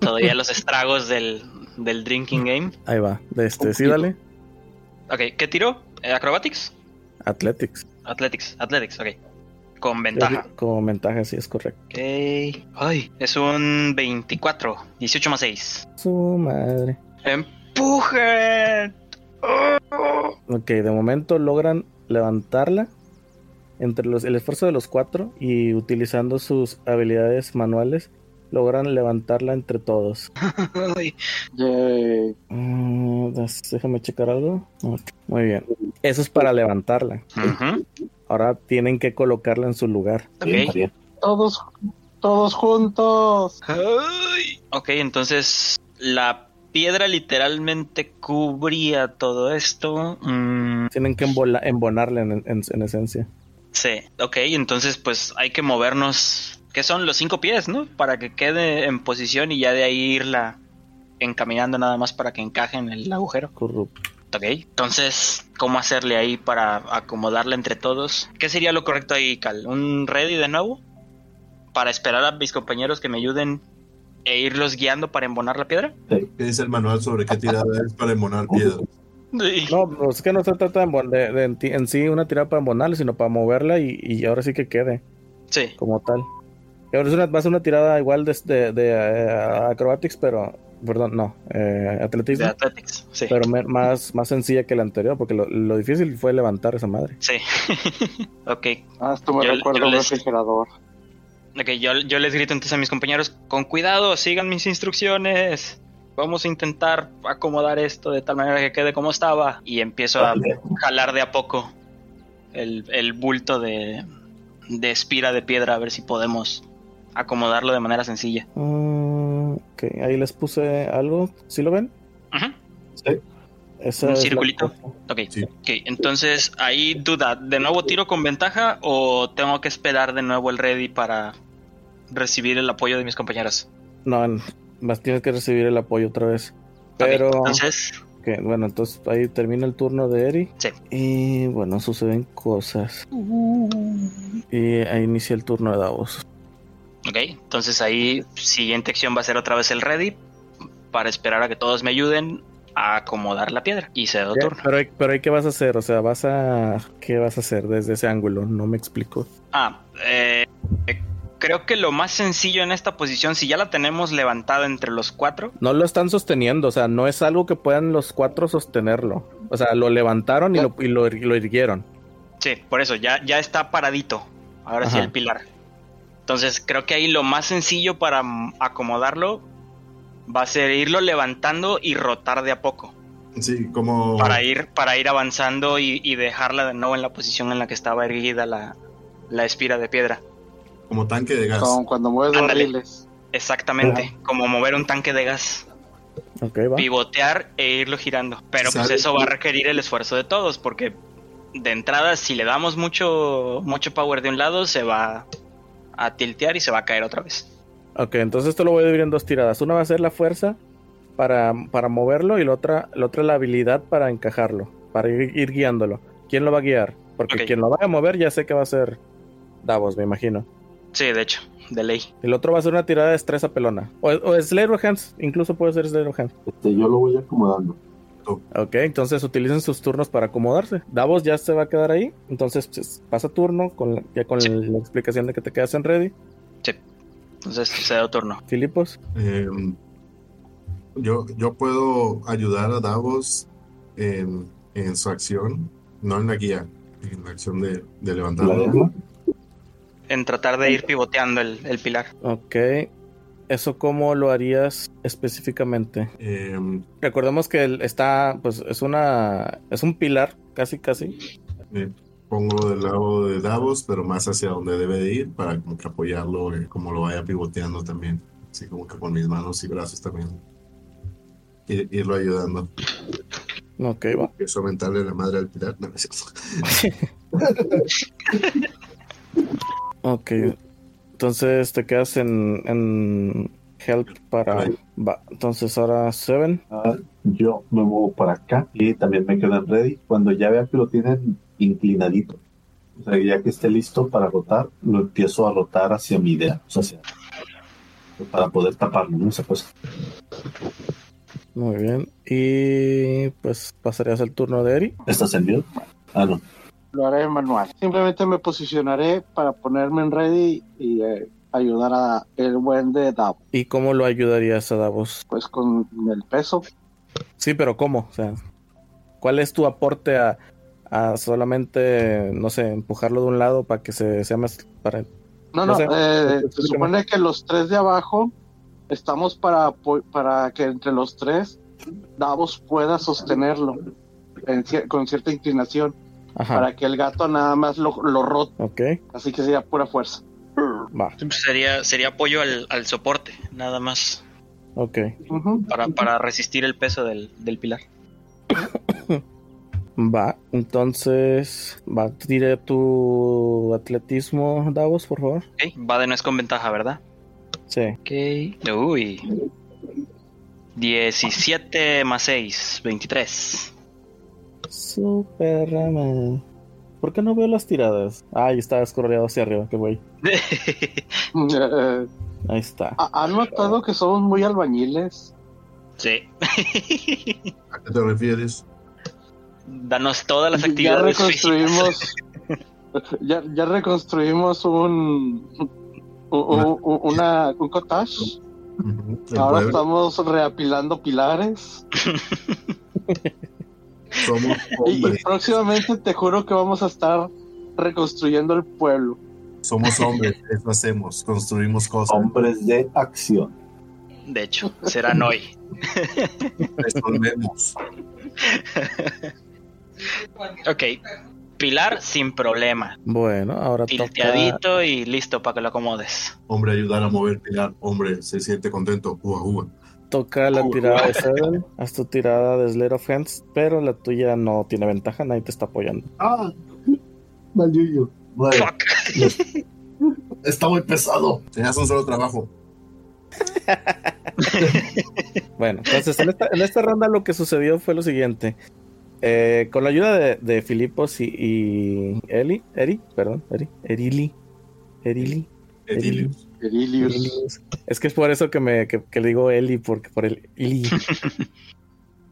Todavía los estragos del, del drinking game. Ahí va, de este, sí, dale. Ok, ¿qué tiro? ¿Acrobatics? Athletics. Athletics, Athletics, ok. Con ventaja. Como ventaja, sí es correcto. Ok. Ay, es un 24. 18 más 6. Su madre. ¡Empujen! ¡Oh! Ok, de momento logran levantarla entre los, el esfuerzo de los cuatro y utilizando sus habilidades manuales logran levantarla entre todos. *laughs* Mm, déjame checar algo. Muy bien. Eso es para levantarla. Ahora tienen que colocarla en su lugar. Todos, todos juntos. Ay. Ok, entonces la piedra literalmente cubría todo esto. Mm, Tienen que embola- embonarla en, en- en esencia. sí, ok, entonces pues hay que movernos. ¿Qué son los cinco pies, no? Para que quede en posición y ya de ahí irla encaminando nada más para que encaje en el agujero. Corrupto. Ok, entonces, ¿cómo hacerle ahí para acomodarla entre todos? ¿Qué sería lo correcto ahí, Cal? ¿Un ready de nuevo? Para esperar a mis compañeros que me ayuden e irlos guiando para embonar la piedra. ¿Qué dice el manual sobre qué tirada es para embonar piedras? No, pues es que no se trata de, de- de en, ti- en sí una tirada para embonarla, sino para moverla y, y ahora sí que quede Sí, como tal. Es una, va a ser una tirada igual de, de, de, eh, acrobatics, pero, perdón, no, eh, atletismo, de Athletics. Sí, pero me- más, más sencilla que la anterior, porque lo, lo difícil fue levantar esa madre. sí. *laughs* ok, Ah, esto me Yo- recuerda yo un refrigerador. ok, yo, yo les grito entonces a mis compañeros, con cuidado, sigan mis instrucciones. Vamos a intentar acomodar esto de tal manera que quede como estaba. Y empiezo a jalar de a poco el, el bulto de, de espira de piedra a ver si podemos acomodarlo de manera sencilla. Ah, ok, ahí les puse algo, ¿sí lo ven? Ujú, Sí. Esa Un circulito. cosa. Ok, Sí. ok, entonces ahí duda, ¿de nuevo tiro con ventaja o tengo que esperar de nuevo el ready para recibir el apoyo de mis compañeros? No, más tienes que recibir el apoyo otra vez. Pero, entonces, bueno, entonces ahí termina el turno de Eri. Sí. Y bueno, suceden cosas. Y ahí inicia el turno de Davos. Ok, entonces ahí siguiente acción va a ser otra vez el ready para esperar a que todos me ayuden a acomodar la piedra y cedo Ya, turno. Pero, pero ¿qué vas a hacer? O sea, vas a... ¿Qué vas a hacer desde ese ángulo? No me explico. Ah, eh, creo que lo más sencillo en esta posición, si ya la tenemos levantada entre los cuatro, No lo están sosteniendo, o sea, no es algo que puedan los cuatro sostenerlo. O sea, lo levantaron y lo, y lo, y lo irguieron. sí, por eso ya, ya está paradito. Ahora sí el pilar. Entonces creo que ahí lo más sencillo para acomodarlo va a ser irlo levantando y rotar de a poco. Sí, como. Para ir, para ir avanzando y, y dejarla de nuevo en la posición en la que estaba erguida la, la espira de piedra. Como tanque de gas. Como cuando mueves Ándale. barriles. Exactamente, como mover un tanque de gas. Ok, va. pivotear e irlo girando. Pero pues eso va a requerir el esfuerzo de todos, porque de entrada, si le damos mucho, mucho power de un lado, se va a tiltear y se va a caer otra vez. Ok, entonces esto lo voy a dividir en dos tiradas. Una va a ser la fuerza para, para moverlo y la otra, la otra la habilidad para encajarlo, para ir, ir guiándolo. ¿Quién lo va a guiar? Porque quien lo vaya a mover ya sé que va a ser Davos, me imagino. Sí, de hecho, de ley. El otro va a ser una tirada de destreza pelona. O, o Slayer of Hands, incluso puede ser Slayer of Hands. Este, yo lo voy acomodando. Ok, entonces utilicen sus turnos para acomodarse. Davos ya se va a quedar ahí. Entonces pues, pasa turno con la- ya con Sí. la explicación de que te quedas en ready. Entonces cedo turno. Filipos. Eh, yo, yo puedo ayudar a Davos en, en su acción, no en la guía, en la acción de, de ¿La levantarlo. dejo? En tratar de ir pivoteando el, el pilar. Ok. ¿Eso cómo lo harías específicamente? Eh, Recordemos que el- está, pues es una, es un pilar, casi, casi. me pongo del lado de Davos, pero más hacia donde debe de ir para como que apoyarlo, eh, como lo vaya pivoteando también. Así como que con mis manos y brazos también. Ir- irlo ayudando. Ok, va. Eso aumentarle la madre al pilar. No, no es cierto. *laughs* Ok. Entonces te quedas en, en help para... Va. Entonces ahora Seven. Ah, yo me muevo para acá y también me quedo en ready. Cuando ya vea que lo tienen inclinadito, o sea, ya que esté listo para rotar, lo empiezo a rotar hacia mi idea, o sea, hacia- para poder taparlo, ¿no? Esa cosa. Muy bien. Y pues pasarías el turno de Eri. ¿Estás en mute? Ah, no. Lo haré manual. Simplemente me posicionaré para ponerme en ready y eh, ayudar a el buen de Davo. ¿Y cómo lo ayudarías a Davos? Pues con el peso. Sí, pero ¿cómo? O sea, ¿cuál es tu aporte a, a solamente, no sé, empujarlo de un lado para que se sea más... Para... No, No no, sé. eh, se supone que los tres de abajo estamos para, para que entre los tres Davos pueda sostenerlo en con cierta inclinación Ajá. para que el gato nada más lo, lo rote, Ok, así que sería pura fuerza. va. Sería, sería apoyo al, al soporte, nada más. Ok. Para, para resistir el peso del, del pilar. *coughs* Va. Entonces, va. Tire tu atletismo, Davos, por favor. Ok, Vade no es con ventaja, ¿verdad? Sí. Ok. Uy. 17 más 6, 23. Super rama. ¿Por qué no veo las tiradas? Ah, ahí está escorreado hacia arriba, qué güey. *laughs* Ahí está. ¿ha- ¿Han notado que somos muy albañiles? sí. ¿A qué te refieres? Danos todas las Ya actividades físicas. reconstruimos, *laughs* ya, ya reconstruimos un, un, un- una, un cottage. Ahora pueblo. estamos reapilando pilares. *laughs* Somos Y, *laughs* y hombres. próximamente te juro que vamos a estar reconstruyendo el pueblo. Somos hombres. *laughs* Eso hacemos. Construimos cosas. Hombres de acción. De hecho, serán hoy. *laughs* Resolvemos. Ok. Pilar sin problema. Bueno, ahora toca, Tilteadito y listo para que lo acomodes. Hombre, ayudar a mover pilar. Hombre, se siente contento. Uva, uva. Toca la tirada de Seven. Haz tu tirada de Slayer of Hands, pero la tuya no tiene ventaja, nadie te está apoyando. Ah, mal yuyo. Nueve. Fuck. *laughs* Está muy pesado. Tenías un solo trabajo. *laughs* Bueno, entonces en esta, en esta ronda lo que sucedió fue lo siguiente. Eh, con la ayuda de, de Filipos y, y Eli, Eri, perdón, Eri, Erili, Erili, Edilius. Erilius. Erilius. Es que es por eso que me que, que le digo Eli, porque por el Eli.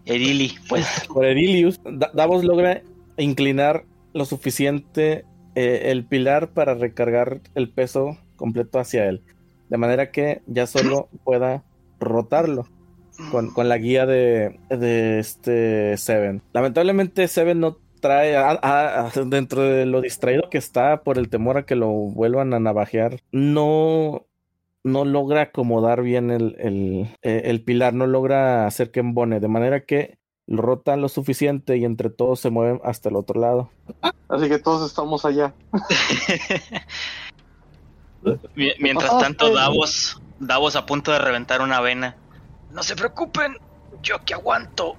Erili, *laughs* pues. Por Erilius, Da- Davos logra inclinar lo suficiente eh, el pilar para recargar el peso completo hacia él. De manera que ya solo pueda rotarlo con, con la guía de, de este Seven. Lamentablemente Seven no trae, a- a- a- dentro de lo distraído que está por el temor a que lo vuelvan a navajear, no, no logra acomodar bien el, el, eh, el pilar, no logra hacer que embone, de manera que lo rotan lo suficiente y entre todos se mueven hasta el otro lado. Así que todos estamos allá. *laughs* Mi- Mientras Ah, tanto. Davos, Davos a punto de reventar una vena. No se preocupen, yo que aguanto.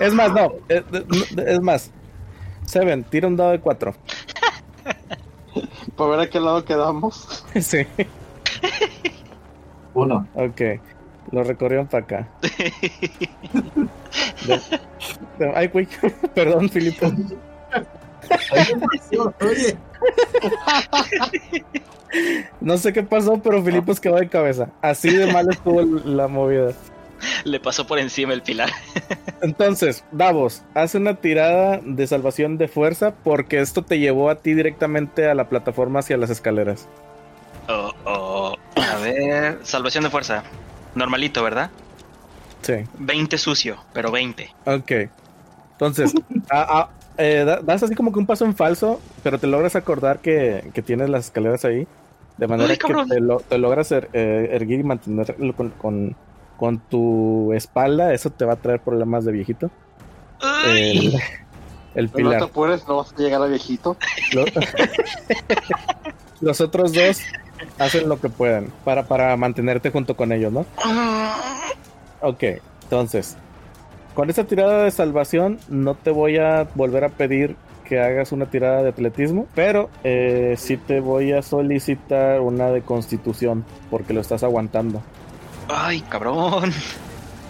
Es más, no, es, es más. Seven, tira un dado de cuatro. Para ver a qué lado quedamos. *laughs* sí, Uno. ok. Lo recorrieron para acá. *laughs* De- de- ay, güey, *laughs* perdón, Filipo. Oye, No sé qué pasó, pero Filipos quedó de cabeza. Así de mal estuvo la movida. *laughs* Le pasó por encima el pilar. *laughs* Entonces, Davos, haz una tirada de salvación de fuerza porque esto te llevó a ti directamente a la plataforma hacia las escaleras. Oh, oh. A ver, salvación de fuerza. Normalito, ¿verdad? Sí, 20 sucio, pero 20. ok. Entonces, *laughs* a- a- eh, da- das así como que un paso en falso, pero te logras acordar que, que tienes las escaleras ahí. De manera Ay, que cabrón. te, lo- te logras er- eh, erguir y mantenerlo con, con, con tu espalda. Eso te va a traer problemas de viejito. El, el No te pilar. apures, no vas a llegar a viejito. Lo- Los otros dos hacen lo que pueden para, para mantenerte junto con ellos, ¿no? Ok, entonces, con esta tirada de salvación no te voy a volver a pedir que hagas una tirada de atletismo, pero eh, sí te voy a solicitar una de constitución porque lo estás aguantando. Ay, cabrón. *laughs*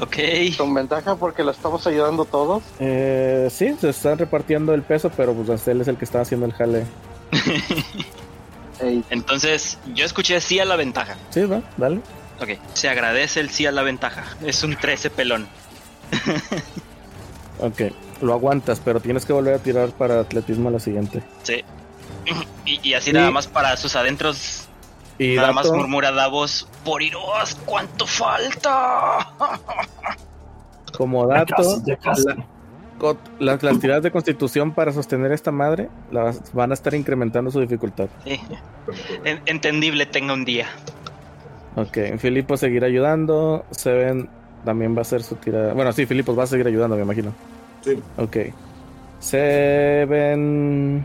Ok. Con ventaja porque lo estamos ayudando todos. Eh, sí, se están repartiendo el peso, pero pues él es el que está haciendo el jale. Entonces, yo escuché sí a la ventaja. Sí, va, dale. Ok, se agradece el sí a la ventaja. Es un 13 pelón. *laughs* Ok, lo aguantas, pero tienes que volver a tirar para atletismo a la siguiente. Sí. *clears throat* Y, y así Sí. nada más para sus adentros, Y nada más murmura Davos, por Iroas, ¿cuánto falta? *laughs* como Ya dato, casi, ya casi. la- co- las, tiradas de constitución para sostener esta madre las van a estar incrementando su dificultad. Sí. Entendible, tenga un día. Ok, Filipo seguirá ayudando. Seven también va a hacer su tirada. Bueno, sí, Filipos va a seguir ayudando, me imagino. sí. Ok. Seven.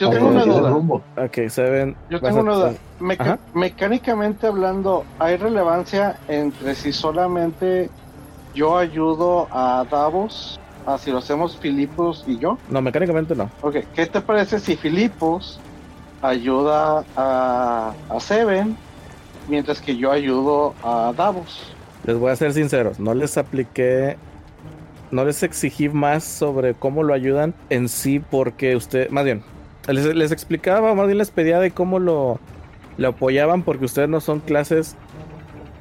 Yo tengo una duda. rumbo. Ok, Seven. Yo tengo una duda. Meca- Ajá. mecánicamente hablando, ¿hay relevancia entre si solamente yo ayudo a Davos, a si lo hacemos Filipos y yo? No, mecánicamente no. Ok, ¿qué te parece si Filipos ayuda a, a Seven mientras que yo ayudo a Davos? Les voy a ser sinceros, no les apliqué, no les exigí más sobre cómo lo ayudan en sí, porque usted, más bien, les, les explicaba, más bien les pedía de cómo lo, lo apoyaban, porque ustedes no son clases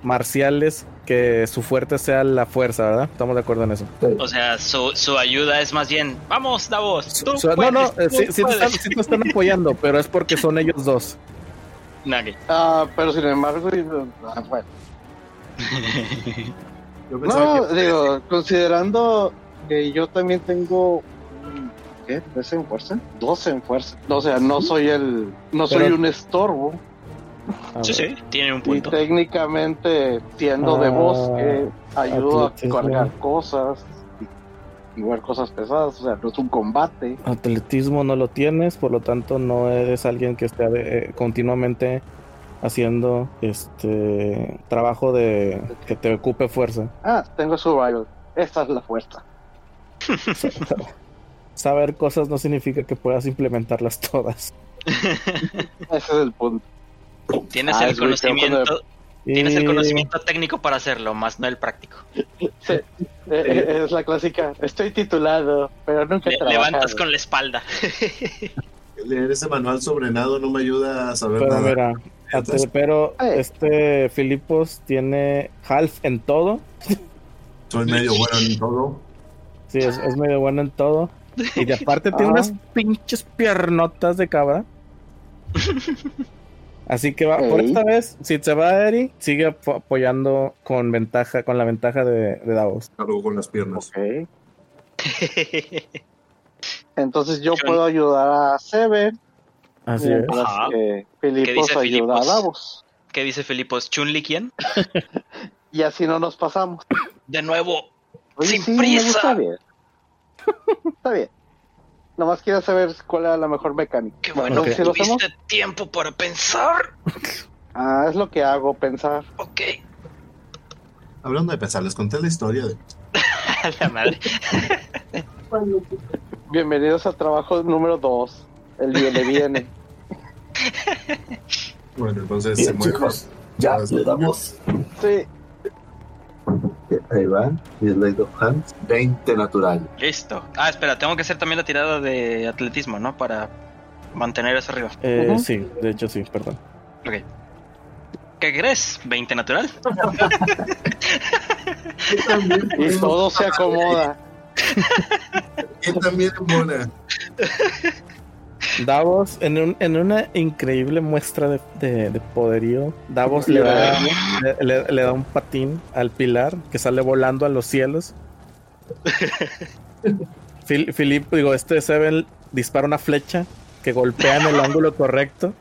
marciales que su fuerte sea la fuerza, ¿verdad? Estamos de acuerdo en eso. O sea, su, su ayuda es más bien, vamos, Davos, tú no, puedes, no, eh, tú sí, sí te puedes". están, sí te están apoyando, pero es porque son ellos dos. Ok. *laughs* Ah, pero sin embargo, ah, bueno. *laughs* Yo No, que digo, considerando que yo también tengo. ¿Qué? ¿13 en fuerza? 12 en fuerza. O sea, no soy el. No soy Pero- un estorbo. A Sí, ver. sí, tiene un Y punto. técnicamente, siendo de Ah, bosque, ayudo a cargar cosas. Y igual cosas pesadas. O sea, no es un combate. Atletismo no lo tienes, por lo tanto no eres alguien que esté eh, continuamente haciendo este trabajo de que te ocupe fuerza. Ah, tengo survival. Esta es la fuerza. *laughs* Saber cosas no significa que puedas implementarlas todas. *laughs* Ese es el punto. Tienes Ah, el conocimiento, tienes el conocimiento técnico para hacerlo, más no el práctico. Sí, eh, eh, es la clásica. Estoy titulado, pero nunca Le- levantas con la espalda. *laughs* leer ese manual sobre nado no me ayuda a saber Pero nada. mira, Entonces- ate- pero este Filipos tiene half en todo. Soy medio bueno en todo. Sí, es, es medio bueno en todo. Y de aparte tiene Ah. unas pinches piernotas de cabra. Así que va, por esta vez, si se va Eri, sigue ap- apoyando con ventaja, con la ventaja de, de Davos. Cargo con las piernas. Ok. Entonces yo puedo ayudar a Seven Así es. que ¿Qué Filipos dice ayuda Filipos? a Davos. ¿Qué dice Filipos? ¿Chunli quién? *laughs* Y así no nos pasamos. De nuevo. Oye, ¡Sin sí, me prisa! Está bien. Nomás quiero saber cuál era la mejor mecánica. Qué bueno Ok. que tuviste tiempo para pensar. Ah, es lo que hago, pensar. Ok. Hablando de pensar, les conté la historia de. *laughs* A la madre. Bienvenidos a trabajo número 2. El viene viene. Bueno, entonces Bien, se chicos, ya le damos. Sí, Ahí van. Y Slide of Hands. 20 natural. Listo. Ah, espera, tengo que hacer también la tirada de atletismo, ¿no? Para mantener eso arriba. Eh. Sí, de hecho sí, perdón. Ok. ¿Qué crees? ¿20 natural? *laughs* y todo se acomoda. Que también es buena. Davos, en, un- en una increíble muestra de, de- de poderío, Davos le da, le, le- le da un patín al pilar que sale volando a los cielos. *laughs* Fil- Philip, digo, este Seven dispara una flecha que golpea en el *laughs* ángulo correcto,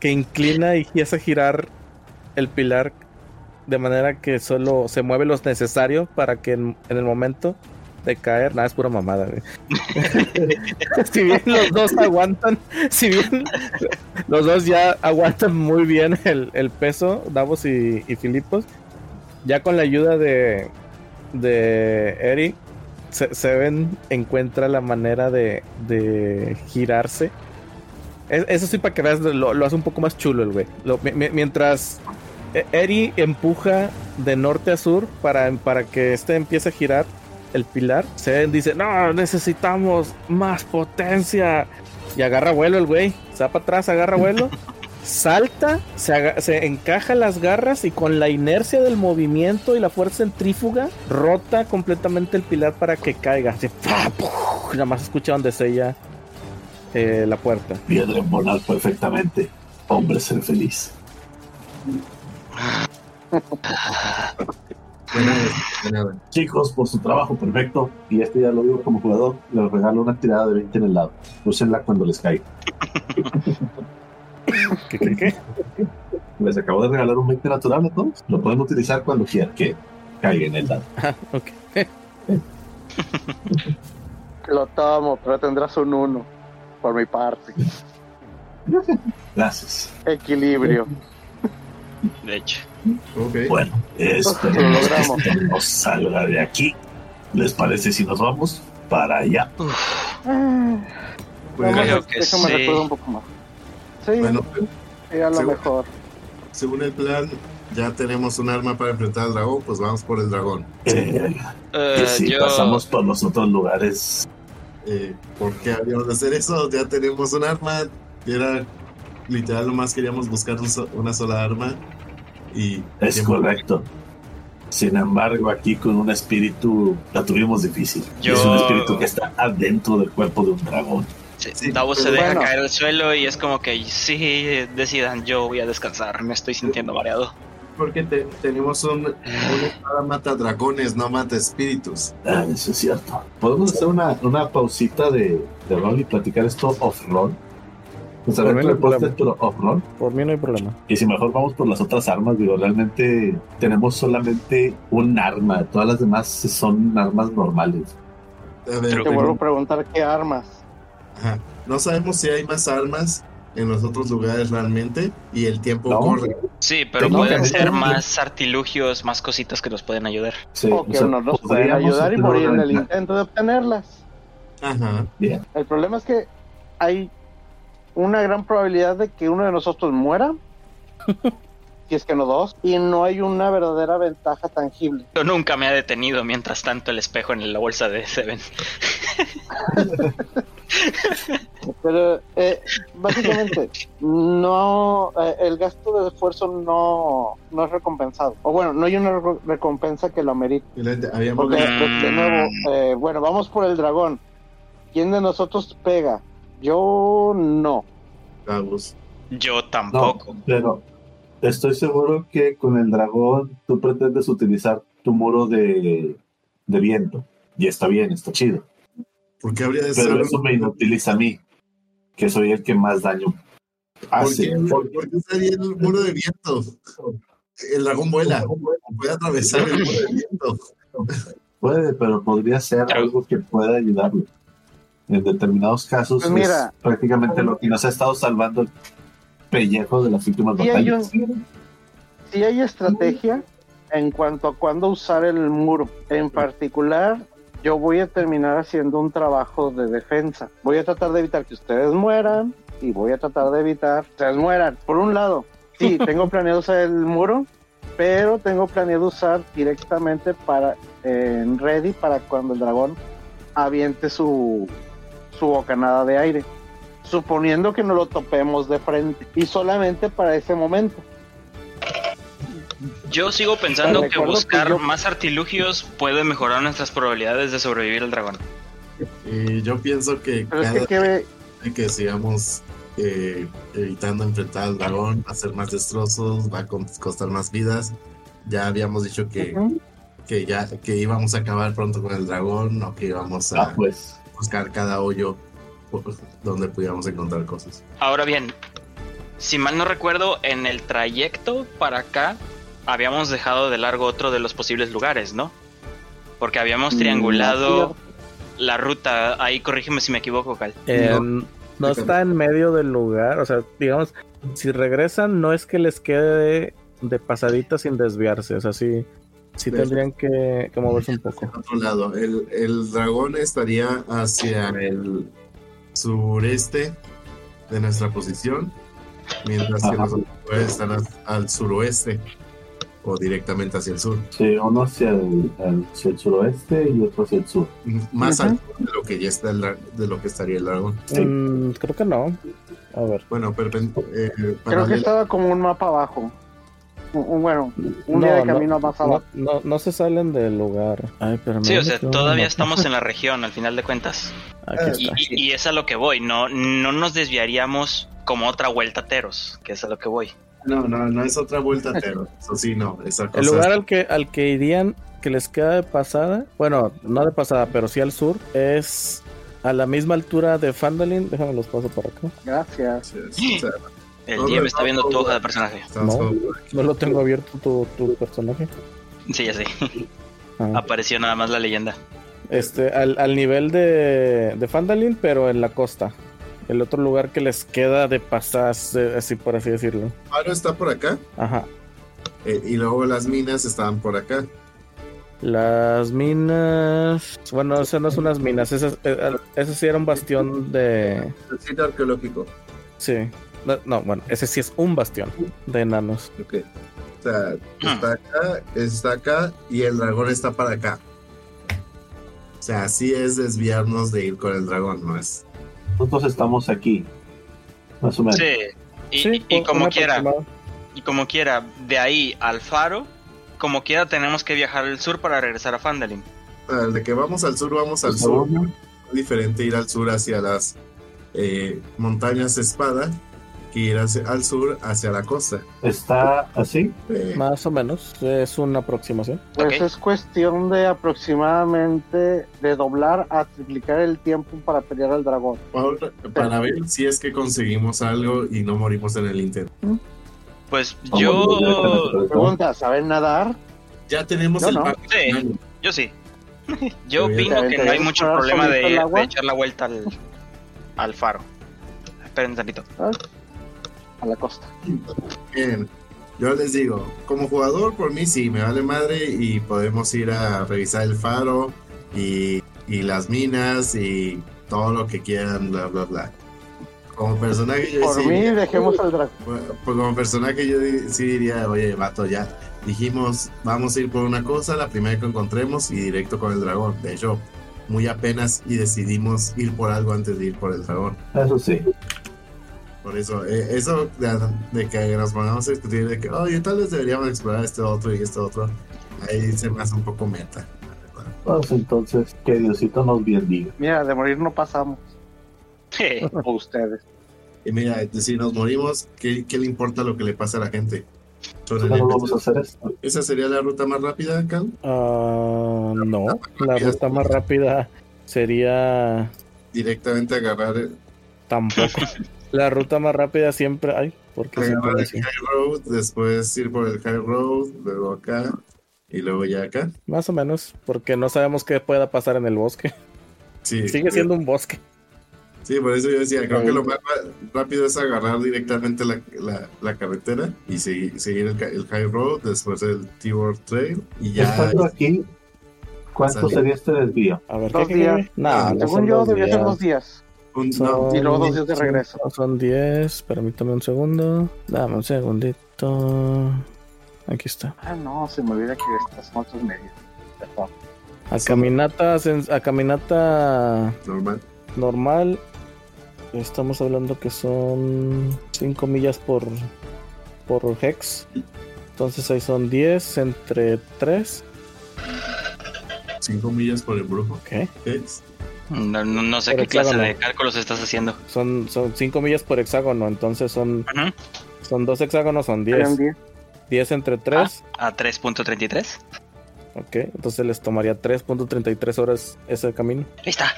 que inclina y hace girar el pilar de manera que solo se mueve lo necesario para que en, en el momento de caer, nada, es pura mamada, güey. *laughs* si bien los dos aguantan, si bien los dos ya aguantan muy bien el, el peso, Davos y, y Filipos, ya con la ayuda de, de Eric, Se- Seven encuentra la manera de, de girarse. Es- Eso sí, para que veas, lo, lo hace un poco más chulo el güey. Lo- mientras eh, Eri empuja de norte a sur para, para que este empiece a girar el pilar, Seven dice, no, necesitamos más potencia. Y agarra vuelo el güey. Se va para atrás, agarra vuelo. *laughs* Salta, se, se encaja las garras y con la inercia del movimiento y la fuerza centrífuga rota completamente el pilar para que caiga. Nada más escucha donde sella eh, la puerta. Piedra embonar perfectamente. Hombre, ser feliz. *laughs* *laughs* Buena, buena. Chicos, por su trabajo perfecto, y este ya lo digo como jugador, les regalo una tirada de 20 en el lado. Úsenla cuando les caiga. *laughs* ¿Qué, qué, qué? Les acabo de regalar un 20 natural a todos. Lo pueden utilizar cuando quieran que caiga en el dado. *laughs* Ah, ok. Lo tomo, pero tendrás un 1 por mi parte. Gracias. Equilibrio. De hecho. Ok. Bueno, esperemos logramos. que esto no salga de aquí. ¿Les parece si nos vamos para allá? Pues, Creo Vamos que déjame sí. recuerdo un poco más. Sí, bueno, a lo seguro. mejor. según el plan, ya tenemos un arma para enfrentar al dragón, pues vamos por el dragón. Eh, Eh, y si yo, pasamos por los otros lugares, Eh, ¿Por qué habíamos de hacer eso? Ya tenemos un arma. Era literal, nomás queríamos buscar una sola arma. Y es tiempo- correcto. Sin embargo, aquí con un espíritu la tuvimos difícil. Yo- Es un espíritu que está adentro del cuerpo de un dragón. sí, sí, Davos se deja bueno. caer al suelo y es como que sí, decidan, yo voy a descansar, me estoy sintiendo mareado. Porque te- tenemos un, espada mata dragones, no mata espíritus. Ah, eso es cierto. ¿Podemos hacer una, una pausita de, de rol y platicar esto off-roll? O sea, Por mí dentro no pero off-roll. Por mí no hay problema. Y si mejor vamos por las otras armas, digo, realmente tenemos solamente un arma. Todas las demás son armas normales. A ver, Pero- Te vuelvo a preguntar qué armas. ajá. No sabemos si hay más armas en los otros lugares realmente. Y el tiempo No. corre. Sí, pero Tengo pueden que- ser más artilugios, más cositas que nos pueden ayudar. Sí, o que o sea, no nos pueden podríamos ayudar y morir en el intento de obtenerlas. Ajá. Bien. El problema es que hay una gran probabilidad de que uno de nosotros muera. *laughs* si es que no dos. Y no hay una verdadera ventaja tangible. Yo nunca me ha detenido mientras tanto el espejo en la bolsa de Seven. *laughs* Pero eh, básicamente, no eh, el gasto de esfuerzo no, no es recompensado. O bueno, no hay una re- recompensa que lo amerite. Porque, de, de nuevo, eh, bueno, vamos por el dragón. ¿Quién de nosotros pega? Yo no. Davos. Yo No, tampoco. pero estoy seguro que con el dragón tú pretendes utilizar tu muro de, de viento. Y está bien, está chido. ¿Por qué habría de ser? Pero eso me inutiliza a mí, que soy el que más daño ¿Por hace. qué, por qué estaría el muro de viento? El dragón vuela. Puede atravesar el muro de viento. Puede, pero podría ser algo que pueda ayudarlo. En determinados casos, Pues mira. es prácticamente lo que nos ha estado salvando el pellejo de las últimas hay, batallas. un- sí hay estrategia en cuanto a cuándo usar el muro. En particular, yo voy a terminar haciendo un trabajo de defensa. Voy a tratar de evitar que ustedes mueran y voy a tratar de evitar que ustedes mueran. Por un lado, sí, *laughs* tengo planeado usar el muro, pero tengo planeado usar directamente para en ready para cuando el dragón aviente su, su bocanada de aire suponiendo que no lo topemos de frente y solamente para ese momento. Yo sigo pensando que buscar yo- más artilugios puede mejorar nuestras probabilidades de sobrevivir al dragón. Y yo pienso que Pero es cada que, que vez que sigamos eh, evitando enfrentar al dragón, hacer más destrozos, va a costar más vidas. Ya habíamos dicho que, que ya que íbamos a acabar pronto con el dragón o que íbamos a Ah, pues. Buscar cada hoyo donde pudiéramos encontrar cosas. Ahora bien, si mal no recuerdo, en el trayecto para acá habíamos dejado de largo otro de los posibles lugares, ¿no? Porque habíamos Mm, triangulado la ruta. Ahí corrígeme si me equivoco, Cal. Eh, No. no está en medio del lugar, o sea, digamos, si regresan no es que les quede de pasadita sin desviarse, o sea, sí, sí De tendrían que, que moverse un poco. Otro lado, el, el dragón estaría hacia el sureste de nuestra posición, mientras que Ajá. nosotros están al, al suroeste o directamente hacia el sur. Sí, uno hacia el, hacia el suroeste y otro hacia el sur. Más Ajá. al sur de lo que ya está el de lo que estaría el dragón. Sí. Mm, creo que no. A ver. Bueno, perpen- eh, Creo que estaba como un mapa abajo. Un- bueno, un día No, de no, camino más No, abajo. no, no se salen del lugar. Ay, pero Sí, o sea, todavía mapa. estamos en la región, al final de cuentas. Aquí Y, está. y- y es a lo que voy. No, no nos desviaríamos como otra vuelta a Teros, que es a lo que voy. No, no, no es otra vuelta, pero *laughs* eso sí, no. Esa cosa El lugar al que, al que irían, que les queda de pasada, bueno, no de pasada, pero sí al sur, es a la misma altura de Fandalin. Déjame los paso para acá. Gracias. o sea, El No, me está viendo no, tu hoja no. de personaje. No. No lo tengo abierto tu, tu personaje. Sí, ya sé. *laughs* Ah. Apareció nada más la leyenda. Este, al, al nivel de, de Fandalin, pero en la costa. El otro lugar que les queda de pasas, eh, así por así decirlo. Faro está por acá Ajá. eh, y luego las minas estaban por acá. Las minas. Bueno, esas no son unas minas. Esas, eh, ese sí era un bastión de. El sitio arqueológico. Sí. No, no, bueno, ese sí es un bastión de enanos. Ok. O sea, está acá, está acá y el dragón está para acá. O sea, así es desviarnos de ir con el dragón, ¿no es? Nosotros estamos aquí. Más o menos. Sí. Y, Sí, y por como quiera, y como quiera, de ahí al faro, como quiera tenemos que viajar al sur para regresar a Fandalin. De que vamos al sur, vamos al sur. Es diferente ir al sur hacia las eh, montañas espada que ir hacia- al sur hacia la costa. Está así. Eh, Más o menos. Es una aproximación. Pues es cuestión de aproximadamente de doblar a triplicar el tiempo para pelear al dragón. para ver si es que conseguimos algo y no morimos en el intento. Pues yo. Pregunta, ¿saben nadar? Ya tenemos Yo el no. Sí, yo sí. *laughs* Yo opino que no hay ¿Te mucho problema de, echar la vuelta al, al faro. Esperen un tantito. A la costa. Bien, yo les digo, como jugador, por mí sí, me vale madre y podemos ir a revisar el faro y, y las minas y todo lo que quieran, bla, bla, bla. Como personaje, yo Por sí mí, diría- dejemos al dragón. Pues como personaje yo sí diría, oye, vato, ya dijimos, vamos a ir por una cosa, la primera que encontremos y directo con el dragón. De hecho, muy apenas y decidimos ir por algo antes de ir por el dragón. Eso sí. Por eso, eh, eso de, de que nos pongamos a discutir de que, oye, tal vez deberíamos explorar este otro y este otro, ahí se me hace un poco meta. Pues entonces, que Diosito nos bendiga. Mira, de morir no pasamos. *laughs* O ustedes. Y mira, si nos morimos, ¿qué, qué le importa lo que le pasa a la gente? Son ¿Cómo NPCs. vamos a hacer esto? ¿Esa sería la ruta más rápida, Cal? Ah, no, la rápida. ruta más rápida sería Directamente agarrar el, tampoco. *laughs* La ruta más rápida siempre. Ay, ¿por qué siempre el? High Road, después ir por el High Road, luego acá y luego ya acá. Más o menos, porque no sabemos qué pueda pasar en el bosque. Sí, Sigue siendo un bosque. Sí, por eso yo decía, creo que lo más rápido es agarrar directamente la, la, la carretera y seguir, seguir el, ca- el High Road, después el T-Word Trail y ya. Estando aquí, ¿cuánto Sale. sería este desvío? A ver, Dos ¿qué, qué, días. qué? No, no Según yo, debía ser dos días. Un- no, Son- Y luego dos días de regreso. Son 10, permítame un segundo. Dame un segundito. Aquí está. Ah, no, se me olvida que estas son otros medios. Perdón. A caminata, a caminata normal. normal, estamos hablando que son 5 millas por, por hex. Entonces ahí son 10 entre 3. 5 millas por el brujo. Ok. Es- No, no- no sé qué clase de cálculos estás haciendo. Son, son 5 millas por hexágono. Entonces son, Ujú. son dos hexágonos, son Serían 10. diez. 10 entre 3. A 3.33. Ok. Entonces les tomaría 3.33 horas ese camino. Ahí está.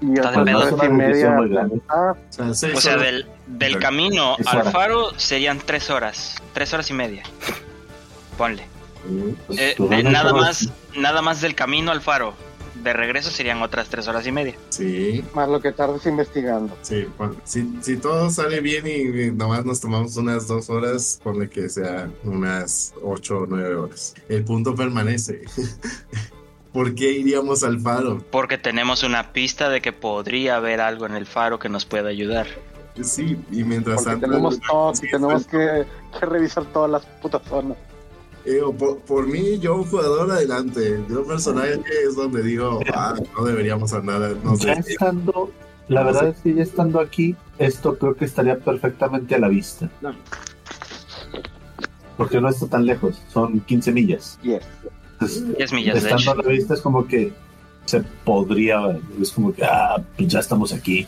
Y Está de pedo. y media. Ah, O sea, horas. del, del camino al faro serían 3 horas. 3 horas y media. Ponle. Pues, Eh, de nada más nada más del camino al faro. De regreso serían otras 3 horas y media. Sí, más lo que tardes investigando. sí. pon- Si, si todo sale bien y nomás nos tomamos unas dos horas, ponle que sea unas ocho o nueve horas. El punto permanece. *laughs* ¿Por qué iríamos al faro? Porque tenemos una pista de que podría haber algo en el faro que nos pueda ayudar. Sí, y mientras Porque tanto. tenemos todo, sí, tenemos que, que revisar todas las putas zonas. Eh, por, por mí, yo un jugador adelante. Yo personaje es donde digo, ah, no deberíamos andar, no Ya sé. estando, la No verdad sé. es que ya estando aquí, esto creo que estaría perfectamente a la vista. No. Porque no está tan lejos, son 15 millas. Yes. Entonces, 10 millas, de estando hecho. a la vista es como que se podría, es como que, ah, pues ya estamos aquí.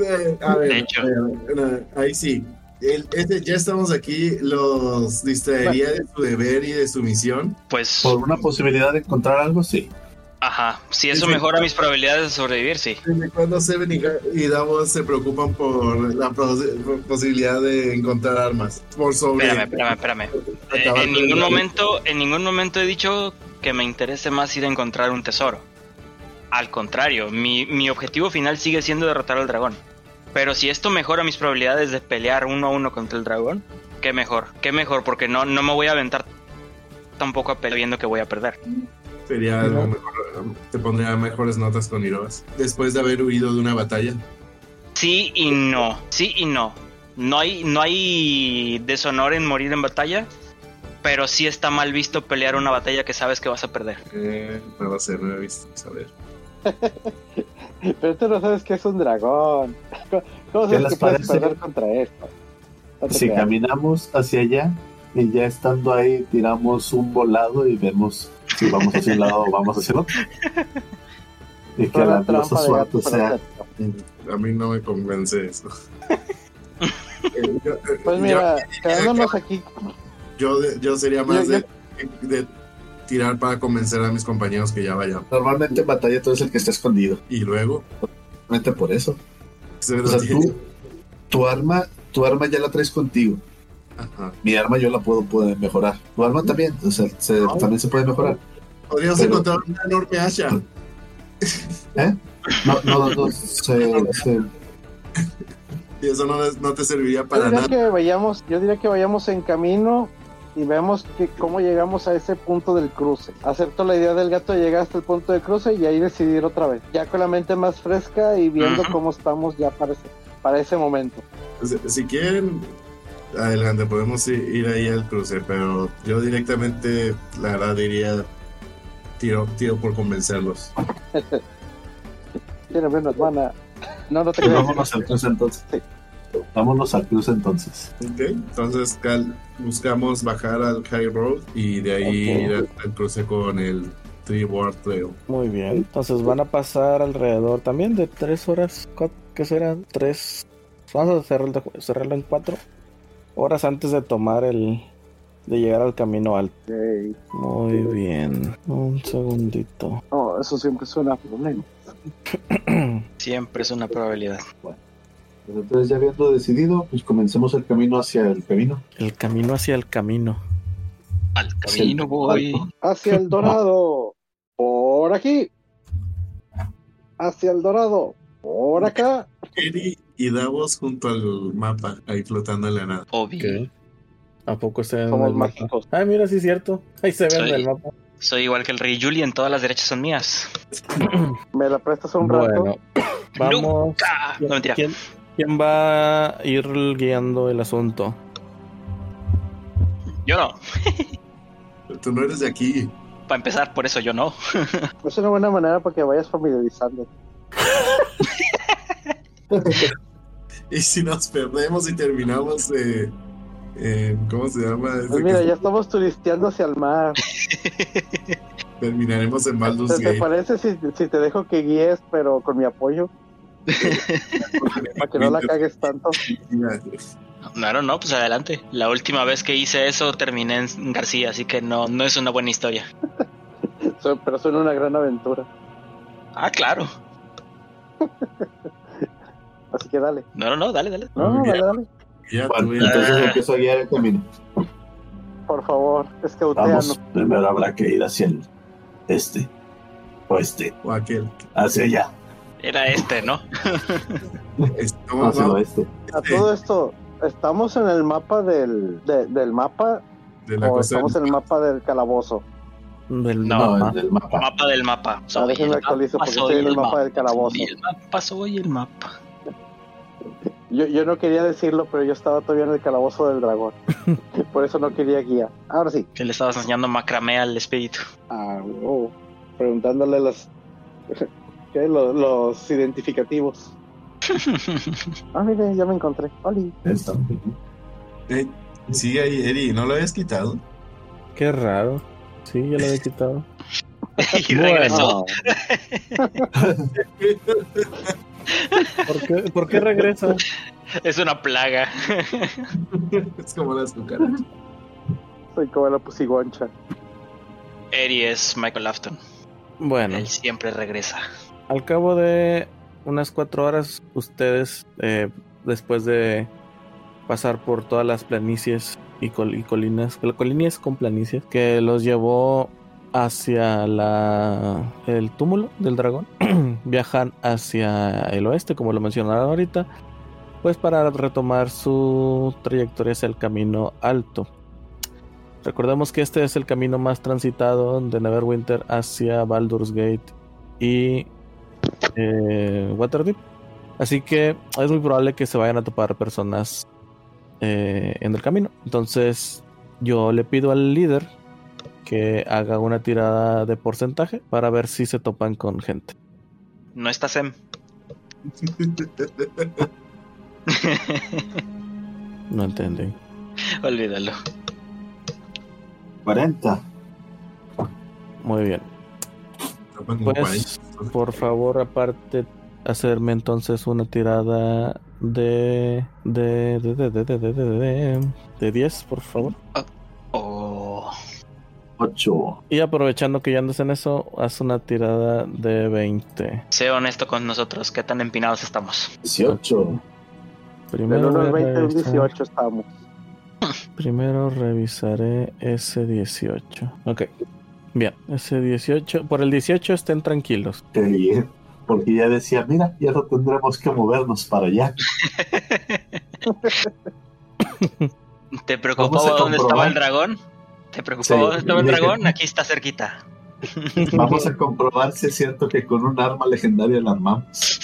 Eh, a ver, De hecho. eh, no, ahí sí. El, este, ya estamos aquí, los distraería de su deber y de su misión. Pues, Por una posibilidad de encontrar algo, sí. ajá. Si eso Sí. mejora mis probabilidades de sobrevivir, sí. ¿Desde cuándo Seven y, Davos se preocupan por la pos- posibilidad de encontrar armas? Por sobre. Espérame, espérame, espérame. *laughs* Eh, en ningún momento, en ningún momento he dicho que me interese más ir a encontrar un tesoro. Al contrario, mi, mi objetivo final sigue siendo derrotar al dragón. Pero si esto mejora mis probabilidades de pelear uno a uno contra el dragón, qué mejor, qué mejor, porque no, no me voy a aventar tampoco a pelear viendo que voy a perder. Sería lo mejor, te pondría mejores notas con Irobas. Después de haber huido de una batalla. Sí y no, sí y no. No hay, no hay deshonor en morir en batalla, pero sí está mal visto pelear una batalla que sabes que vas a perder. Eh, no lo sé, no he visto. A ver. Pero tú no sabes que es un dragón. ¿Cómo ¿Qué sabes les que puedes perder contra esto? No Si creas. caminamos hacia allá y ya estando ahí tiramos un volado y vemos si vamos hacia un lado o vamos hacia el otro. Y que la de suerte sea. A mí no me convence eso. *laughs* Eh, yo, eh, Pues yo- mira, quedándonos aquí, yo, yo sería más Yo- de, de tirar para convencer a mis compañeros que ya vayan. Normalmente en batalla tú eres el que está escondido. Y luego, Realmente por eso. se O sea, tú, tu arma, tu arma ya la traes contigo. Ajá. Mi arma yo la puedo, puedo mejorar. Tu arma también, o sea, se- No. también se puede mejorar. Podríamos Pero- encontrar una enorme hacha. No, no, no, se- se- Y eso no, no te serviría yo para diría nada. que vayamos, yo diría que vayamos en camino y vemos que cómo llegamos a ese punto del cruce. Acepto la idea del gato de llegar hasta el punto de cruce y ahí decidir otra vez. Ya con la mente más fresca y viendo cómo estamos ya para ese, para ese momento. Si, si quieren, adelante, podemos ir ahí al cruce, pero yo directamente, la verdad, diría tiro, tiro por convencerlos. *laughs* Tiene menos mana. No, no te pues vámonos al cruce entonces. Sí. Vámonos al cruce entonces. Ok, entonces Cal, buscamos bajar al High Road y de ahí Ok. ir al, al cruce con el Tree Ward Trail. Muy bien. Entonces van a pasar alrededor también de tres horas. ¿cu- ¿Qué serán? Tres. Vamos a cerrarlo, cerrarlo en cuatro horas antes de tomar el. de llegar al camino alto. Ok. Muy bien. Un segundito. No, eso siempre suena a problema. *clears throat* Siempre es una probabilidad. Pues entonces, ya habiendo decidido, pues comencemos el camino hacia el camino. El camino hacia el camino. Al camino voy. Hacia el dorado. Por aquí. Hacia el dorado. Por acá. Eri y Davos junto al mapa, ahí flotando en la nada. Obvio. ¿A poco se ven en Somos mágicos. Ah, mira, sí es cierto. Ahí se Soy- en el mapa. Soy igual que el rey Julian, todas las derechas son mías. ¿Me la prestas un rato? *coughs* Vamos. Nunca. No, mentira. ¿Quién, quién va a ir guiando el asunto? Yo no. Tú no eres de aquí. Para empezar, por eso yo no. Es una buena manera para que vayas familiarizando. *laughs* Y si nos perdemos y terminamos eh, en- ¿Cómo se llama? Pues que mira, ya estamos turisteando hacia el mar. Terminaremos en Baldur's ¿Te, te parece si, si te dejo que guíes, pero con mi apoyo? Para que no la cagues tanto. No, no, pues adelante. La última vez que hice eso terminé en García, así que no, no es una buena historia. *laughs* Pero suena una gran aventura. Ah, claro. *laughs* Así que dale. No, no, no, dale, dale. No, no, dale, dale. Ya Bueno, tuve- entonces Ah. empiezo a guiar el camino. Por favor, es que Vamos, primero habrá que ir hacia el este, oeste, o aquel. hacia allá, Era este, ¿no? Es- no, hacia el no, oeste. A todo esto, ¿estamos en el mapa del, de- del mapa de la o estamos en el mapa del calabozo? Del No, No, mapa. el mapa. Mapa del mapa. Me el actualizo mapa, porque soy estoy en el mapa del calabozo. Soy el mapa, soy el mapa. Yo, yo no quería decirlo, pero yo estaba todavía en el calabozo del dragón. *laughs* Por eso no quería guía. Ahora sí. Que le estabas enseñando macramé al espíritu. Ah, oh, preguntándole los, ¿qué? los, los identificativos. *laughs* Ah, mire, ya me encontré. Oli. Está. Eh, sí, ahí, Eri, ¿no lo habías quitado? Qué raro. Sí, ya lo había *laughs* quitado. *laughs* y regresó. ¿Por qué, ¿por qué regresa? Es una plaga. es como las cucarachas. soy como la pusigoncha. Eri es Michael Afton. Bueno, Él siempre regresa. Al cabo de unas cuatro horas, ustedes, eh, después de pasar por todas las planicies y, col- y colinas, colinas con planicies, que los llevó hacia la el túmulo del dragón, *clears throat* viajan hacia el oeste, como lo mencionaron ahorita, pues para retomar su trayectoria hacia el camino alto. Recordemos que este es el camino más transitado de Neverwinter hacia Baldur's Gate y eh, Waterdeep. Así que es muy probable que se vayan a topar personas eh, en el camino. Entonces yo le pido al líder que haga una tirada de porcentaje para ver si se topan con gente. No está Sem. *laughs* No entendí. Olvídalo. 40. Muy bien. Pues por favor aparte hacerme entonces una tirada de de de de de de de, de, de, de 10 por favor. Oh. 8. Y aprovechando que ya andas en eso, haz una tirada de 20. Sé honesto con nosotros. ¿Qué tan empinados estamos? 18. Del Primero, 1 al voy a 20 al revisar- 18 estamos. primero revisaré ese 18. Ok. Bien, ese 18. Por el 18 estén tranquilos. Qué bien. Porque ya decía, mira, ya no tendremos que movernos para allá. *laughs* ¿Te preocupaba a dónde estaba el dragón? ¿Te preocupaba Sí. dónde estaba el dragón? Aquí está cerquita. *laughs* Vamos a comprobar si es cierto que con un arma legendaria la armamos.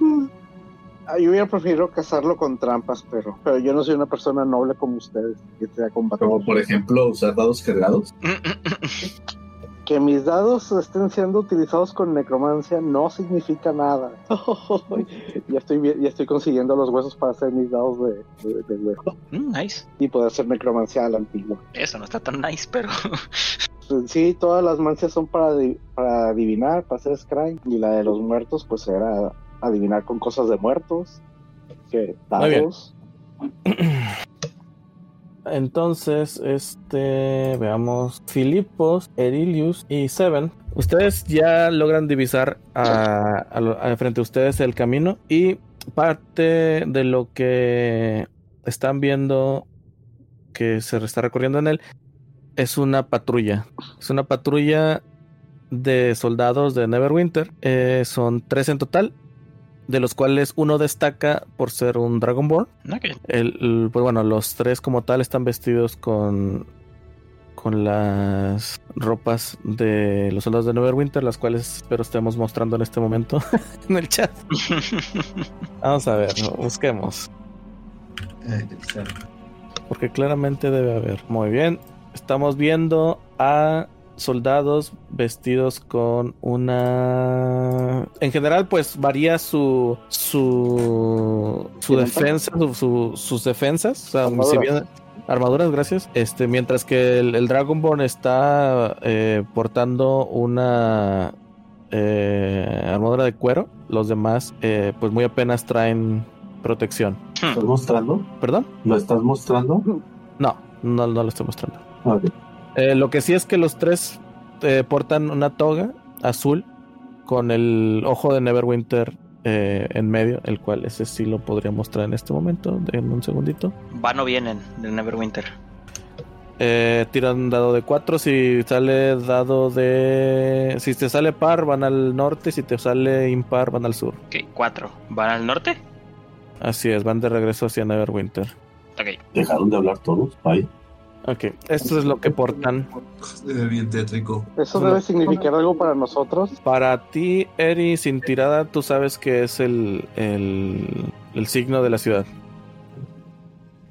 *laughs* Ah, yo hubiera preferido cazarlo con trampas, pero, pero yo no soy una persona noble como ustedes que sea combatiente. Como por ejemplo usar dados cargados. *laughs* Que mis dados estén siendo utilizados con necromancia no significa nada. ya, estoy, ya estoy consiguiendo los huesos para hacer mis dados de, de, de hueso Mm, nice. y poder hacer necromancia a la antigua. Eso no está tan nice, pero. Sí, todas las mancias son para, para adivinar, para hacer scry. Y la de los muertos, pues era adivinar con cosas de muertos. Que dados. *clears throat* Entonces, este, veamos, Filipos, Erilius y Seven Ustedes ya logran divisar a, a lo- a frente a ustedes el camino y parte de lo que están viendo que se está recorriendo en él es una patrulla. Es una patrulla de soldados de Neverwinter. Eh, son tres en total, de los cuales uno destaca por ser un Dragonborn. Ok. El, el- pues bueno, los tres como tal están vestidos con con las ropas de los soldados de Neverwinter, las cuales espero estemos mostrando en este momento *laughs* en el chat. *laughs* Vamos a ver, busquemos, porque claramente debe haber. Muy bien, estamos viendo a soldados vestidos con una en general pues varía su su su defensa su- su- sus defensas o sea, si Armaduras. bien- armaduras gracias este mientras que el, el Dragonborn está eh, portando una eh, armadura de cuero los demás eh, pues muy apenas traen protección ¿Estás mostrando? perdón ¿Lo estás mostrando? no no, no lo estoy mostrando Ok. Eh, lo que sí es que los tres eh, portan una toga azul con el ojo de Neverwinter eh, en medio, el cual ese sí lo podría mostrar en este momento, en un segundito. Van o vienen de Neverwinter. Eh, tiran dado de 4, si sale dado de... Si te sale par van al norte, si te sale impar van al sur. Ok, cuatro. ¿Van al norte? Así es, van de regreso hacia Neverwinter. Ok. ¿Dejaron de hablar todos? Ahí. Ok, esto es lo que portan. Bien tétrico. ¿Eso debe significar algo para nosotros? Para ti, Eri, sin tirada, tú sabes que es el, el, el signo de la ciudad.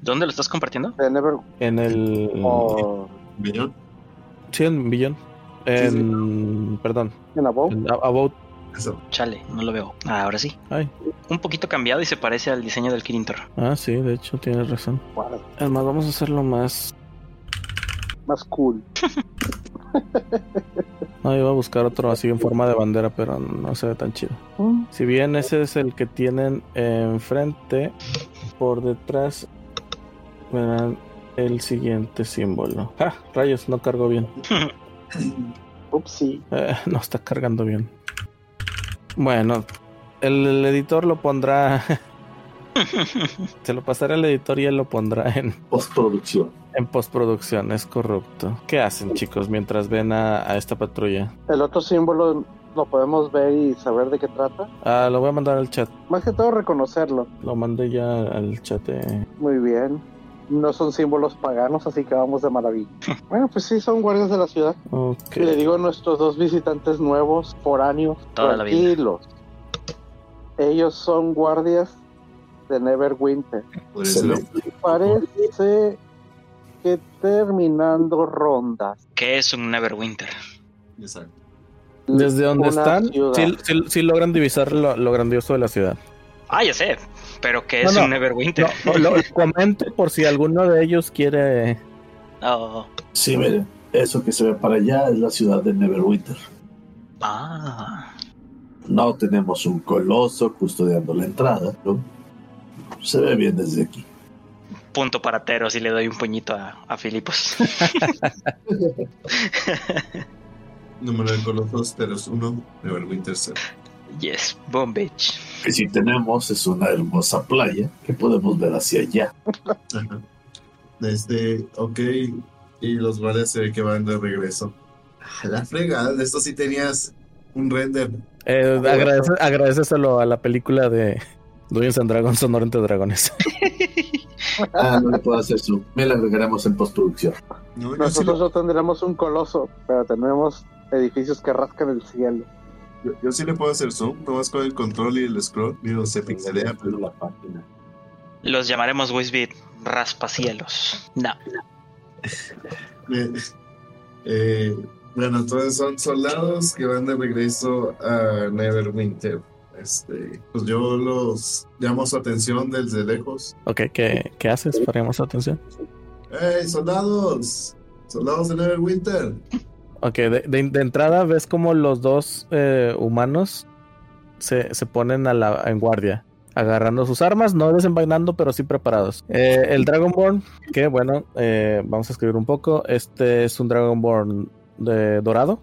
¿Dónde lo estás compartiendo? En el. o ¿Millón? Sí, en Billón. En. Perdón. en Above. En A- About. Eso. Chale, no lo veo. Ah, ahora sí. Ay. Un poquito cambiado y se parece al diseño del Kirintor. Ah, sí, de hecho, tienes razón. Wow, Además, vamos a hacerlo más. Más cool. *laughs* No, iba a buscar otro así en forma de bandera, pero no se ve tan chido. Mm, Si bien ese es el que tienen enfrente, por detrás verán el siguiente símbolo. ¡Ah! Rayos, no cargó bien. *laughs* Upsi. Eh, no está cargando bien. Bueno, el, el editor lo pondrá. *laughs* *laughs* Se lo pasaré al editor y él lo pondrá en, Postproducción. en postproducción. Es corrupto. ¿Qué hacen, chicos, mientras ven a, a esta patrulla? El otro símbolo lo podemos ver y saber de qué trata. Ah, lo voy a mandar al chat. Más que todo reconocerlo. Lo mandé ya al chat. Muy bien. No son símbolos paganos, así que vamos de maravilla. *laughs* Bueno, pues sí, son guardias de la ciudad. Ok. Le digo a nuestros dos visitantes nuevos, foráneos, Toda la vida. tranquilos. Ellos son guardias de Neverwinter. Parece que terminando rondas. ¿Qué es un Neverwinter? Exacto. Desde donde están, sí, sí- sí logran divisar lo, lo grandioso de la ciudad. Ah, ya sé. Pero ¿qué es no. un Neverwinter? No, lo, *laughs* comento por si alguno de ellos quiere. Oh. Sí, miren, eso que se ve para allá es la ciudad de Neverwinter. Ah. No tenemos un coloso custodiando la entrada, ¿no? Se ve bien desde aquí. Punto para Teros y le doy un puñito a, a Filipos. *laughs* Número de colosos, Teros 1, Neverwinter 0. yes, boom bitch. Que si tenemos es una hermosa playa que podemos ver hacia allá. Ajá. Este, ok. Y los guardias se ve que van de regreso. A La fregada, de esto sí tenías un render. Eh, agradece, agradeceselo a la película de Dungeons and Dragons Sonoro entre Dragones. Ah, no le puedo hacer zoom. Me la agregaremos en postproducción. No, yo sí, Nosotros lo- no tendremos un coloso, pero tenemos edificios que rascan el cielo. yo, yo sí le puedo hacer zoom, nomás con el control y el scroll. Digo, se pixelea, pero la página. Los llamaremos Wisbit Raspacielos. No. *laughs* Eh, eh, bueno, entonces son soldados que van de regreso a Neverwinter. Este, pues yo los llamo su atención desde lejos. Ok, ¿qué, qué haces? Paremos atención. ¡Hey, soldados! ¡Soldados de Neverwinter! Ok, de, de- de entrada ves como los dos eh, humanos se, se ponen a la, en guardia, agarrando sus armas, no desenvainando, pero sí preparados. Eh, el Dragonborn, que bueno, eh, vamos a escribir un poco. Este es un Dragonborn de dorado.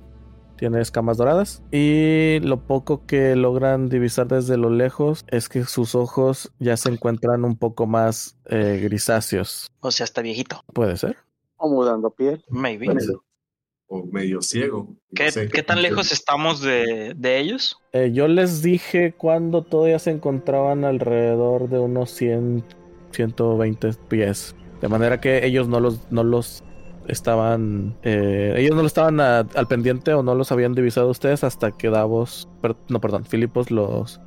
Tiene escamas doradas y lo poco que logran divisar desde lo lejos es que sus ojos ya se encuentran un poco más eh, grisáceos. O sea, está viejito. Puede ser. O mudando piel. Maybe. O medio ciego. No ¿Qué, sé qué tan lejos estamos de, de ellos? Eh, yo les dije cuando todavía se encontraban alrededor de unos 100, 120 pies. De manera que ellos no los, no los estaban. eh, ellos no lo estaban a- al pendiente o no los habían divisado ustedes hasta que Davos. per- no, perdón, Filipos los,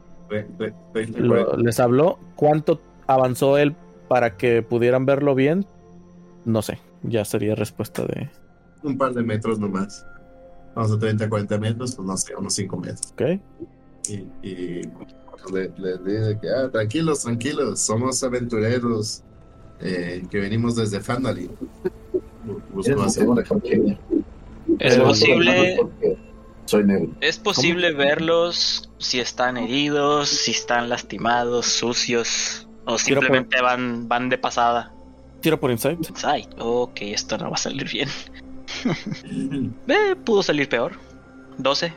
lo- les habló. ¿Cuánto avanzó él para que pudieran verlo bien? No sé. Ya sería respuesta de. Un par de metros nomás. Vamos a 30, 40 metros, pues no sé, unos 5 metros. ¿Ok? Y, y le, le dije que, ah, tranquilos, tranquilos, somos aventureros eh, que venimos desde Fandalin. Es posible, Soy negro. es posible verlos si están heridos, si están lastimados, sucios o por- simplemente van, van de pasada. Tiro por insight. Ay, ok, esto no va a salir bien. *laughs* Eh, pudo salir peor. 12,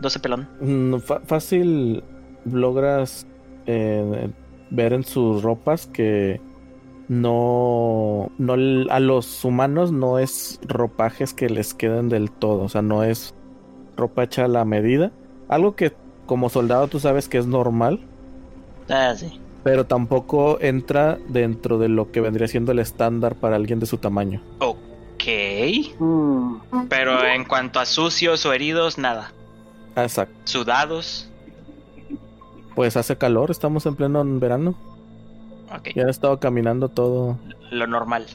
12 pelón. Mm, fácil logras eh, ver en sus ropas que no, no a los humanos no es ropajes que les queden del todo, o sea, no es ropa hecha a la medida, algo que como soldado tú sabes que es normal, Ah, sí. pero tampoco entra dentro de lo que vendría siendo el estándar para alguien de su tamaño. Ok. Mm, Pero en cuanto a sucios o heridos, nada. Exacto. Sudados. Pues hace calor, estamos en pleno verano. Ok. Ya han estado caminando todo Lo normal.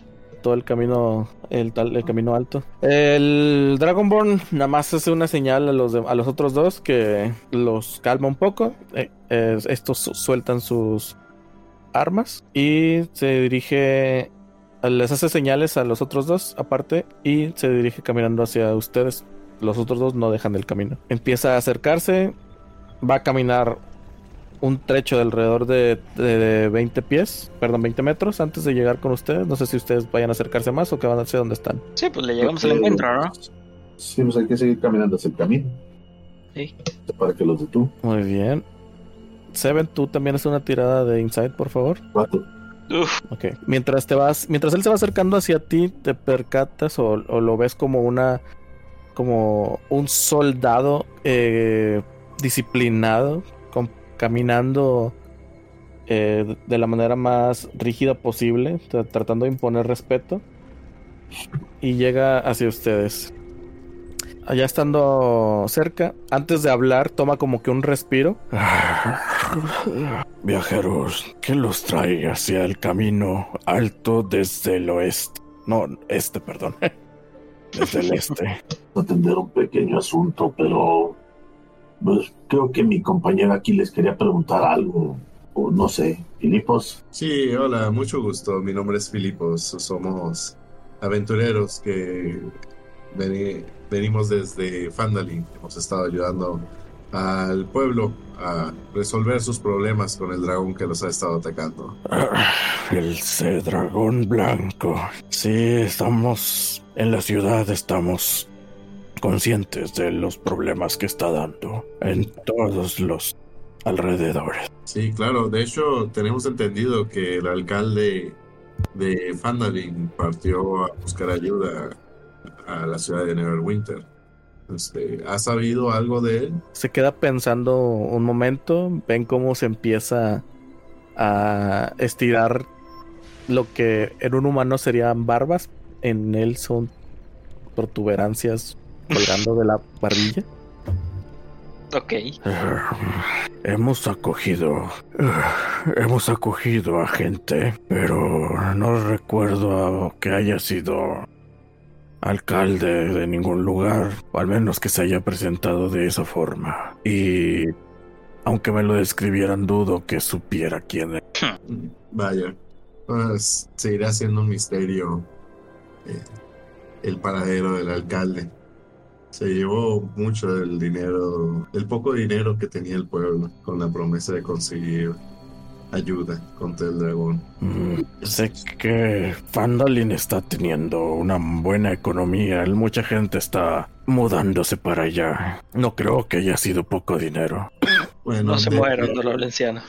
todo el camino el, tal- el camino alto. El Dragonborn nada más hace una señal a los de- a los otros dos que los calma un poco. Eh, eh, estos su- sueltan sus armas y se dirige les hace señales a los otros dos aparte y se dirige caminando hacia ustedes. Los otros dos no dejan el camino. Empieza a acercarse, va a caminar un trecho de alrededor de, de- de 20 pies, perdón, 20 metros antes de llegar con ustedes. No sé si ustedes vayan a acercarse más o que van hacia donde están. Sí, pues le llegamos al encuentro, ¿no? Sí, pues hay que seguir caminando hacia el camino. Sí. Para que los de tú, Muy bien. Seven, tú también es una tirada de insight, por favor. cuatro. Uf, Ok. Mientras te vas, mientras él se va acercando hacia ti, te percatas o, o lo ves como una, como un soldado eh, disciplinado, caminando eh, de la manera más rígida posible, tra- tratando de imponer respeto. Y llega hacia ustedes. Allá estando cerca, antes de hablar, toma como que un respiro. *laughs* Viajeros, ¿qué los trae hacia el camino alto desde el oeste? No, este, perdón. *laughs* Desde el este. atender un pequeño asunto, pero pues, creo que mi compañera aquí les quería preguntar algo, o no sé, Filipos. Sí, hola, mucho gusto. Mi nombre es Filipos. Somos aventureros que veni- venimos desde Fandalin. Hemos estado ayudando al pueblo a resolver sus problemas con el dragón que los ha estado atacando. El C dragón blanco. Sí, estamos en la ciudad, estamos conscientes de los problemas que está dando en todos los alrededores. Sí, claro. De hecho, tenemos entendido que el alcalde de Fandalin partió a buscar ayuda a la ciudad de Neverwinter. Este, ¿Has sabido algo de él? Se queda pensando un momento, ven cómo se empieza a estirar lo que en un humano serían barbas, en él son protuberancias colgando de la barbilla. ok. Hemos acogido. Hemos acogido a gente, pero no recuerdo a que haya sido alcalde de ningún lugar, o al menos que se haya presentado de esa forma. Y aunque me lo describieran, dudo que supiera quién es. Vaya, pues seguirá siendo un misterio eh, el paradero del alcalde. Se llevó mucho del dinero, el poco dinero que tenía el pueblo, con la promesa de conseguir ayuda contra el dragón. Mm, sé que Fandolin está teniendo una buena economía. Mucha gente está mudándose para allá. No creo que haya sido poco dinero. Bueno, No se de- mueran, dolor anciano.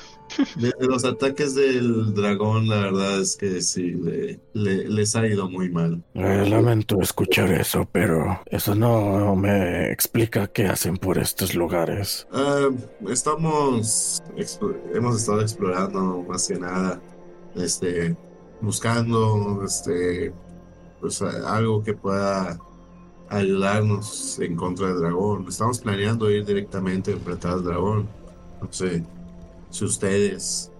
De, de los ataques del dragón, la verdad es que sí, le- le- les ha ido muy mal. Eh, lamento escuchar eso, pero eso no me explica qué hacen por estos lugares. Ah, estamos, hemos estado explorando más que nada, este, buscando, este, pues algo que pueda ayudarnos en contra del dragón. Estamos planeando ir directamente a enfrentar al dragón. No sé si ustedes,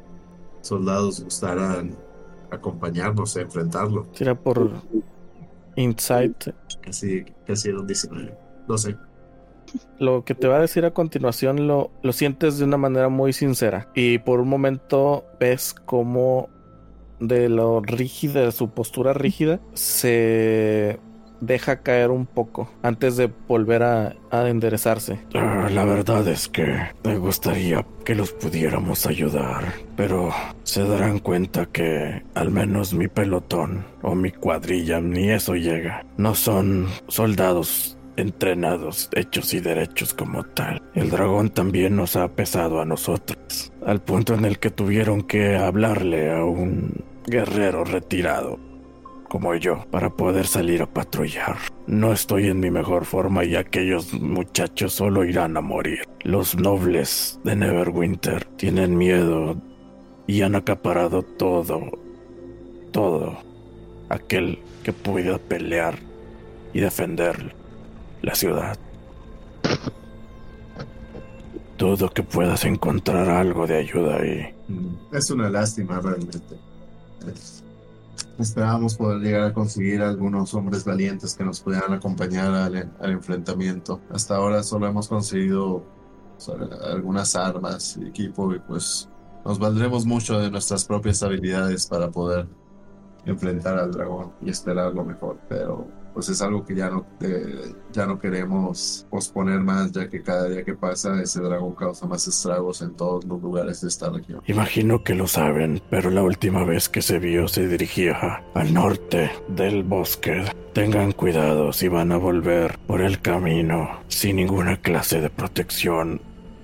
soldados, gustarán acompañarnos a enfrentarlo. Tira por Insight. Casi, casi era un 19. No sé. Lo que te va a decir a continuación lo, lo sientes de una manera muy sincera. Y por un momento ves como de lo rígida, de su postura rígida, se deja caer un poco antes de volver a, enderezarse. Ah, la verdad es que me gustaría que los pudiéramos ayudar, pero se darán cuenta que al menos mi pelotón o mi cuadrilla ni eso llega. No son soldados entrenados, hechos y derechos como tal. El dragón también nos ha pesado a nosotros, al punto en el que tuvieron que hablarle a un guerrero retirado como yo para poder salir a patrullar. No estoy en mi mejor forma y aquellos muchachos solo irán a morir. Los nobles de Neverwinter tienen miedo y han acaparado todo, todo aquel que pueda pelear y defender la ciudad. Todo que puedas encontrar algo de ayuda ahí. Es una lástima realmente. Esperábamos poder llegar a conseguir algunos hombres valientes que nos pudieran acompañar al, enfrentamiento. Hasta ahora solo hemos conseguido sobre, algunas armas y equipo y pues nos valdremos mucho de nuestras propias habilidades para poder enfrentar al dragón y esperar lo mejor. Pero pues es algo que ya no, ya no queremos posponer más ya que cada día que pasa ese dragón causa más estragos en todos los lugares de esta región. Imagino que lo saben, pero la última vez que se vio se dirigía al norte del bosque. Tengan cuidado si van a volver por el camino sin ninguna clase de protección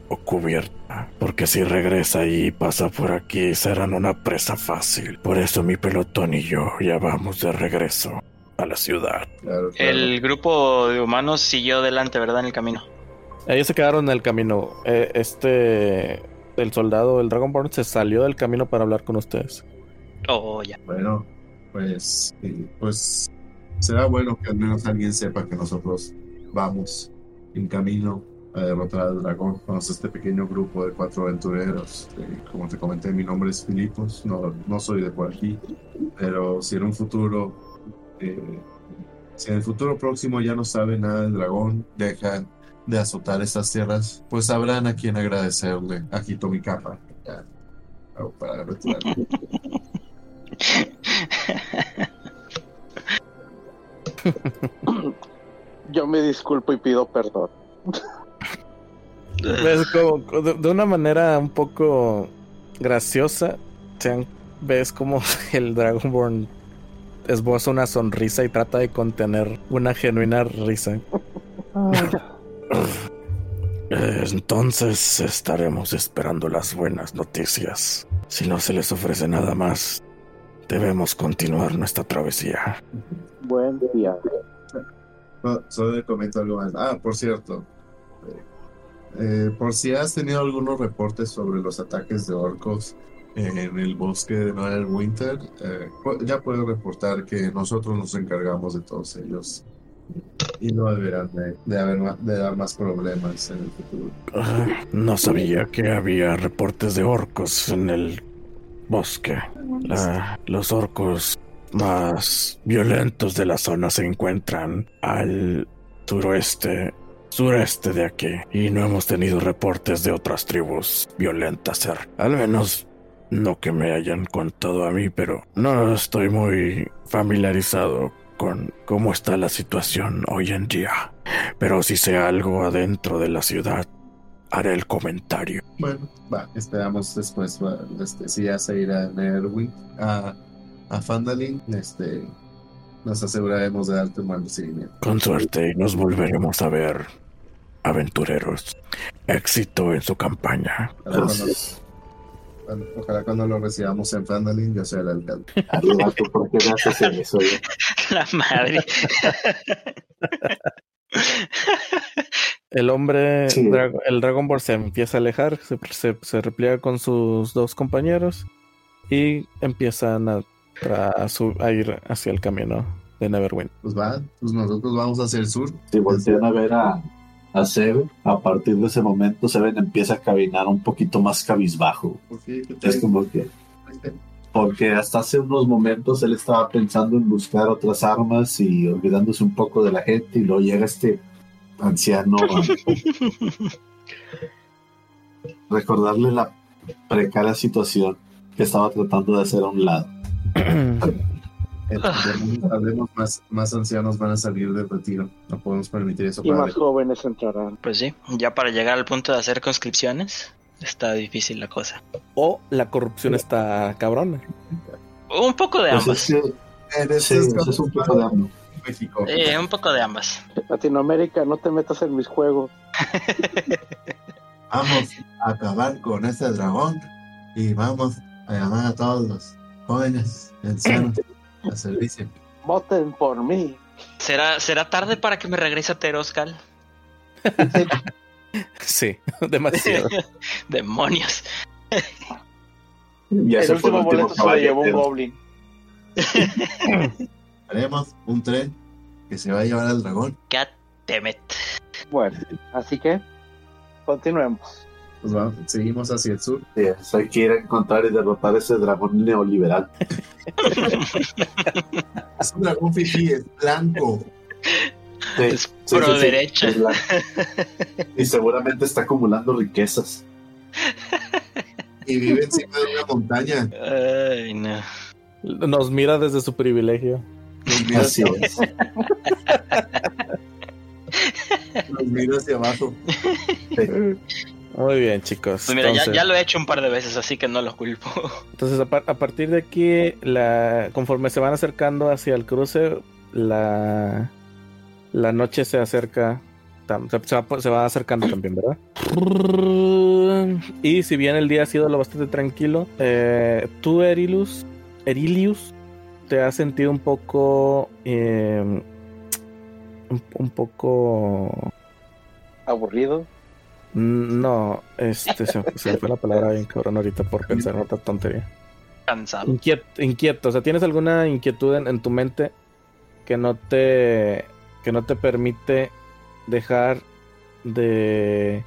o cubierta, porque si regresa y pasa por aquí serán una presa fácil. Por eso mi pelotón y yo ya vamos de regreso a la ciudad. Claro, claro. El grupo de humanos siguió adelante, ¿verdad? En el camino. Ellos se quedaron en el camino. Eh, este, el soldado, el Dragonborn, se salió del camino para hablar con ustedes. Oh, ya. Bueno, pues, pues será bueno que al menos alguien sepa que nosotros vamos en camino a derrotar al dragón. Somos este pequeño grupo de cuatro aventureros. Eh, como te comenté, mi nombre es Filipos, no, no soy de por aquí, pero si en un futuro, eh, si en el futuro próximo ya no saben nada del dragón, dejan de azotar estas tierras, pues sabrán a quién agradecerle. Aquí mi capa. Para retirarme. *laughs* Yo me disculpo y pido perdón. Ves *laughs* como de, de una manera un poco graciosa, sean- ves como *laughs* el Dragonborn esboza una sonrisa y trata de contener una genuina risa. Entonces estaremos esperando las buenas noticias. Si no se les ofrece nada más, debemos continuar nuestra travesía. Buen día. No, solo le comento algo más. Ah, por cierto. eh, eh, por si has tenido algunos reportes sobre los ataques de orcos en el bosque de Noel Winter, eh, ya puedo reportar que nosotros nos encargamos de todos ellos. Y no deberán de, haber de dar más problemas en el futuro. Ah, no sabía que había reportes de orcos en el bosque. Los orcos más violentos de la zona se encuentran al suroeste, sureste de aquí. Y no hemos tenido reportes de otras tribus violentas. Al menos no que me hayan contado a mí, pero no estoy muy familiarizado con cómo está la situación hoy en día. Pero si sé algo adentro de la ciudad, haré el comentario. Bueno, va, esperamos después, va, este, si ya se irá a Nerwin, a, a Fandalin, este, nos aseguraremos de darte un buen recibimiento. Con suerte y nos volveremos a ver, aventureros. Éxito en su campaña. Gracias. Ojalá cuando lo recibamos en Fandalin, yo sea el alcalde. ¿por qué haces eso? oye? *laughs* La madre. El hombre, Sí. Dra- el Dragon Ball se empieza a alejar, se, se, se repliega con sus dos compañeros y empiezan a, tra- a su- a ir hacia el camino de Neverwind. Pues va, pues nosotros vamos hacia el sur. Si voltean a ver a, a Seven, a partir de ese momento Seven empieza a caminar un poquito más cabizbajo. Porque, ¿qué Es como que, porque hasta hace unos momentos él estaba pensando en buscar otras armas y olvidándose un poco de la gente y luego llega este anciano a *laughs* recordarle la precaria situación que estaba tratando de hacer a un lado. *clears throat* Hablemos más, más ancianos van a salir del retiro. No podemos permitir eso. Y más jóvenes entrarán. Pues sí, ya para llegar al punto de hacer conscripciones, está difícil la cosa. O la corrupción está cabrona. Un poco de Pues ambas. sí, es es un poco de. México. Eh, un poco de ambas. Latinoamérica, no te metas en mis juegos. *laughs* Vamos a acabar con este dragón y vamos a llamar a todos los jóvenes ancianos *laughs* a servicio. Voten por mí. ¿Será, ¿Será tarde para que me regrese a Teroscal? *laughs* Sí, demasiado. *laughs* Demonios. Ya el se fue último boleto se lo llevó un goblin. *laughs* Haremos un tren que se va a llevar al dragón. God damn it. Bueno, así que continuemos. Pues vamos, seguimos hacia el sur. Sí, hay que ir a encontrar y derrotar ese dragón neoliberal. *laughs* Es un dragón fifí, es blanco. Sí, Es sí, pro sí, sí, derecha. es Y seguramente está acumulando riquezas. Y vive encima de una montaña. Ay, no. Nos mira desde su privilegio. Nos mira Así hacia, es. nos mira hacia abajo. Muy bien, chicos. Pues mira, ya, Entonces- ya lo he hecho un par de veces, así que no lo culpo. *laughs* Entonces, a, par- a partir de aquí, la, conforme se van acercando hacia el cruce, la, la noche se acerca. Se, se va, se va acercando también, ¿verdad? Y si bien el día ha sido lo bastante tranquilo, eh, tú, Erilus, Erilius, te has sentido un poco. eh, un, un poco. Aburrido. Mm, No, este, se, se me fue la palabra bien cabrón ahorita por pensar en otra tontería. Cansado. Inquieto, inquieto, o sea, ¿tienes alguna inquietud en, en tu mente que no te que no te permite dejar de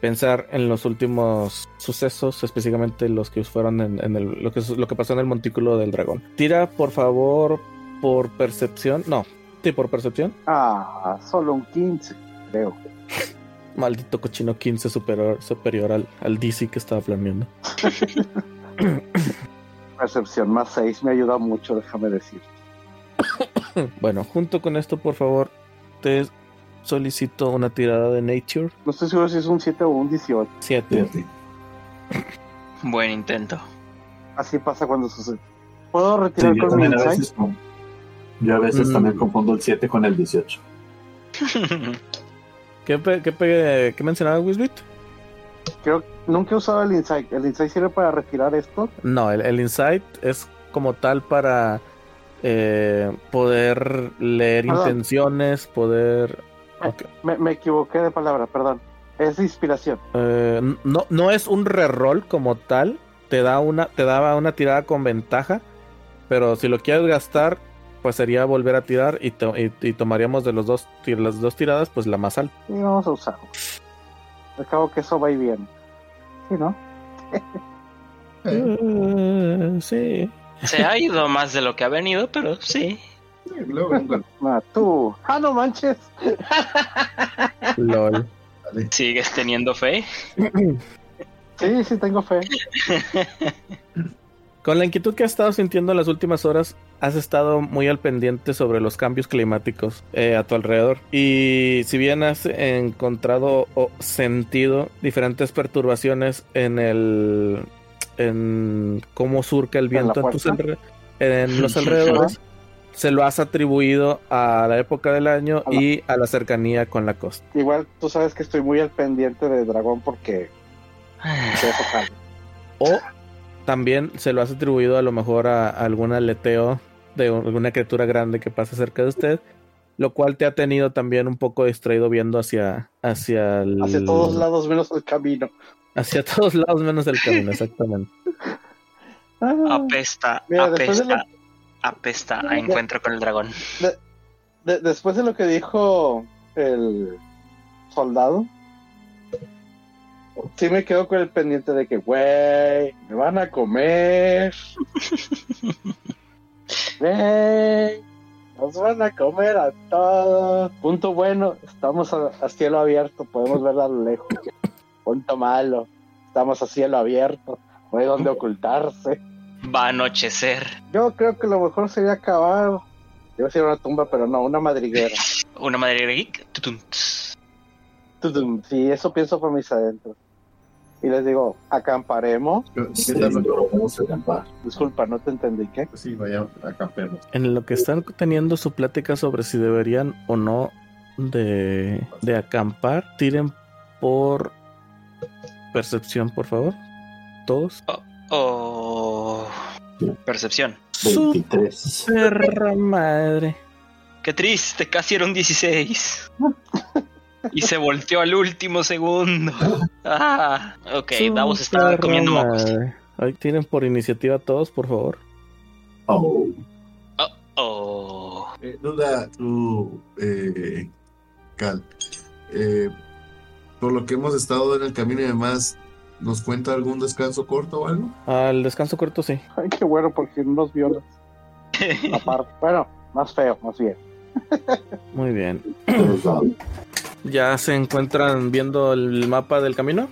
pensar en los últimos sucesos, específicamente los que fueron en, en el, lo que lo que pasó en el montículo del dragón? Tira, por favor, por percepción. No, sí, por percepción. Ah, solo un 15, creo. Maldito cochino 15 superior, superior al, al DC que estaba planeando. Percepción más 6 me ayuda mucho, déjame decir. *coughs* Bueno, junto con esto, por favor, te solicito una tirada de Nature No estoy seguro si es un 7 o un 18. 7. Fíjate. Buen intento. Así pasa cuando sucede. ¿Puedo Sí, retirar yo con mi también a insight? veces, yo a veces Mm. también confundo el 7 con el 18. *laughs* ¿Qué, qué, qué mencionaba Wisbit? Creo nunca he usado el insight. ¿El insight sirve para retirar esto? No, el, el insight es como tal para eh, poder leer Perdón. intenciones, poder... Me, me equivoqué de palabra, perdón. Es inspiración. Eh, no, no es un reroll como tal, te da una, te daba una tirada con ventaja, pero si lo quieres gastar, pues sería volver a tirar y, to- y- y tomaríamos de los dos, las dos tiradas, pues la más alta. Y vamos a usarlo. Al cabo que eso va y bien. Sí, ¿no? *laughs* Eh, Eh, sí. Se ha ido más de lo que ha venido, pero sí. sí, luego, luego. *laughs* Ah, tú. Ah, no manches. *laughs* LOL. Vale. ¿Sigues teniendo fe? Sí, sí, tengo fe. Con la inquietud que has estado sintiendo en las últimas horas, has estado muy al pendiente sobre los cambios climáticos eh, a tu alrededor. Y si bien has encontrado o sentido diferentes perturbaciones en el. en cómo surca el ¿En la viento en, tus alre- en los alrededores, se lo has atribuido a la época del año y a la cercanía con la costa. Igual tú sabes que estoy muy al pendiente de dragón porque. *sighs* O también se lo has atribuido a lo mejor a, a algún aleteo de alguna criatura grande que pasa cerca de usted, lo cual te ha tenido también un poco distraído viendo hacia hacia el- Hacia todos lados menos el camino. hacia todos lados menos el camino, exactamente. *laughs* Ah, Apesta, Mira, después de apesta, apesta a encuentro con el dragón. de- después de lo que dijo el soldado, sí me quedo con el pendiente de que, güey, me van a comer. *laughs* Güey, nos van a comer a todos. Punto bueno, estamos a, a cielo abierto, podemos verla a lo lejos. Punto malo, estamos a cielo abierto, no hay donde ocultarse. Va a anochecer. Yo creo que lo mejor sería acabar. Iba a decir una tumba, pero no, una madriguera. *laughs* Una madre geek. tutum, tss. Tudum. Sí, eso pienso por mis adentros. Y les digo, acamparemos. ¿Qué Sí, tal? pero vamos a acampar. Disculpa, no te entendí, ¿qué? Pues sí, vaya, acampemos. En lo que están teniendo su plática sobre si deberían o no de, de acampar, tiren por percepción, por favor. Todos. Oh. Percepción. Su 23. perra madre. Qué triste, casi era un 16. *laughs* Y se volteó al último segundo. Ah, ok, Davos está perra comiendo mocos. Ahí tienen por iniciativa todos, por favor. Oh, Oh, oh. Eh, duda, tú, eh, Cal, eh, por lo que hemos estado en el camino y demás, ¿nos cuenta algún descanso corto o algo? Al descanso corto, sí. Ay, qué bueno, porque no nos violas. *laughs* Aparte. Bueno, más feo, más bien. Muy bien. *coughs* *coughs* ¿Ya se encuentran viendo el mapa del camino?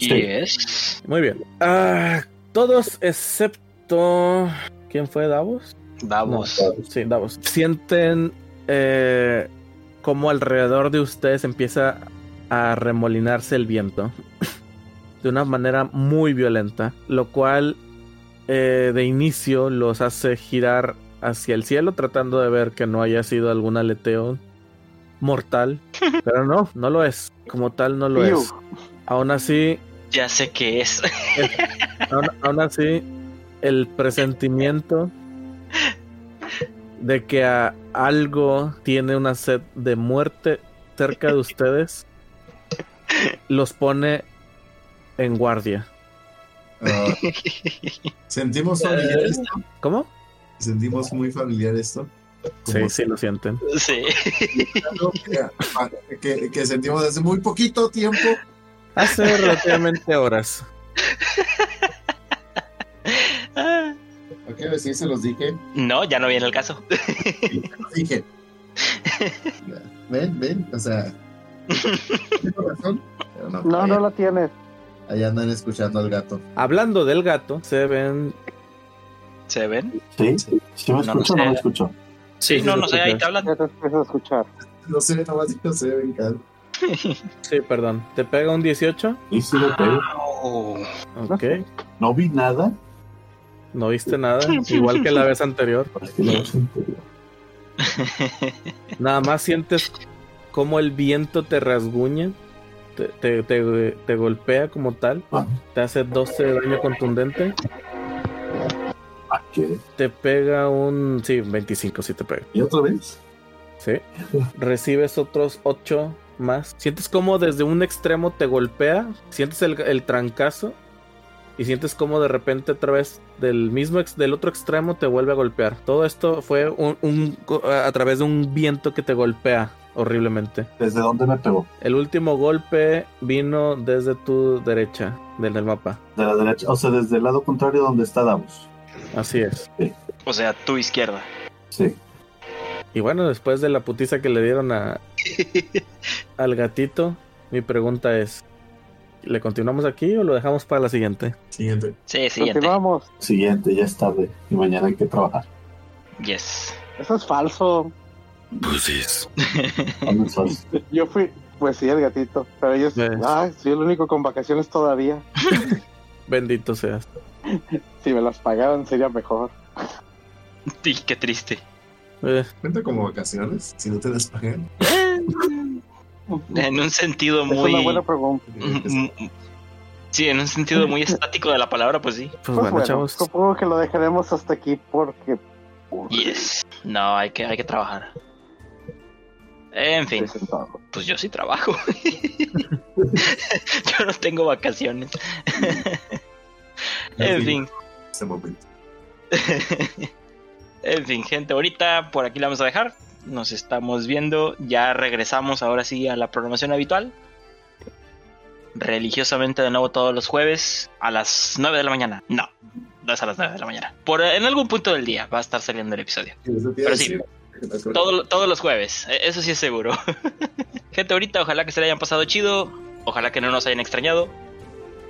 Yes. Muy bien. Ah, todos excepto... ¿Quién fue Davos? Davos. Sí, Davos. Sienten eh, como alrededor de ustedes empieza a remolinarse el viento *clears throat* de una manera muy violenta, lo cual eh, de inicio los hace girar hacia el cielo tratando de ver que no haya sido algún aleteo mortal, *laughs* pero no, no lo es. Como tal no lo Iu. es. Aún así, Ya sé qué es. aún, aún así, el presentimiento de que a- algo tiene una sed de muerte cerca de ustedes los pone en guardia. Ah, ¿Sentimos *laughs* familiar esto? ¿Cómo? ¿Sentimos muy familiar esto? Sí, Como sí, lo sienten. Sí. que, que- que sentimos hace muy poquito tiempo. Hace relativamente horas. Ah. Ok, sí, se los dije. No, ya no viene el caso. Se los dije. Ven, ven, o sea. Tengo razón. No, No, la tienes. ahí andan escuchando al gato. Hablando del gato, se ven. ¿Se ven? ¿Sí? ¿Sí me No, escucho o no no me escucho? Sí, sí, no, se no sé, ahí te hablan. Ya te empiezo a escuchar. No sé, nomás dijo se ven, Cal. *laughs* Sí, perdón. ¿Te pega un 18? Y sí lo pego. Oh. Ok. No vi nada. No viste nada. *laughs* Igual que la vez anterior. no. *laughs* Nada más sientes como el viento te rasguña, te, te, te- te golpea como tal, Ah, te hace 12 de daño contundente, te pega un... Sí, 25 sí te pega. ¿Y otra vez? Sí. Recibes otros 8 más. Sientes como desde un extremo te golpea, sientes el, el trancazo y sientes como de repente otra vez del mismo ex- del otro extremo te vuelve a golpear. Todo esto fue un, un- a través de un viento que te golpea horriblemente. ¿Desde dónde me pegó? El último golpe vino desde tu derecha del mapa. De la derecha. O sea, desde el lado contrario donde está Davos. Así es. O sea, tu izquierda. Sí. Y bueno, después de la putiza que le dieron a *laughs* al gatito, mi pregunta es, ¿le continuamos aquí o lo dejamos para la siguiente? Siguiente. Sí, siguiente. Continuamos. Siguiente, ya es tarde. Y mañana hay que trabajar. Yes. Eso es falso. ¿Dónde estás? *laughs* Yo fui, pues sí, el gatito. Pero ellos, Ves. ay, soy el único con vacaciones todavía. *laughs* Bendito seas. Si me las pagaran sería mejor. Y qué triste. Eh, Cuenta como vacaciones, si no te las pagan. En un sentido Es una muy. buena pregunta. Mm, mm, Sí, en un sentido muy estático de la palabra, pues sí. pues Pues bueno, bueno, chavos. supongo que lo dejaremos hasta aquí porque. Yes. No, hay que, hay que trabajar. En fin, pues yo sí trabajo. *laughs* yo no tengo vacaciones. en fin. *laughs* En fin, gente bonita, por aquí la vamos a dejar. Nos estamos viendo. Ya regresamos ahora sí a la programación habitual. Religiosamente de nuevo todos los jueves a las 9 de la mañana. No, no es a las 9 de la mañana. Por, en algún punto del día va a estar saliendo el episodio. Pero sí. Todo- todos los jueves, e- eso sí es seguro. *laughs* Gente, ahorita ojalá que se le hayan pasado chido, ojalá que no nos hayan extrañado,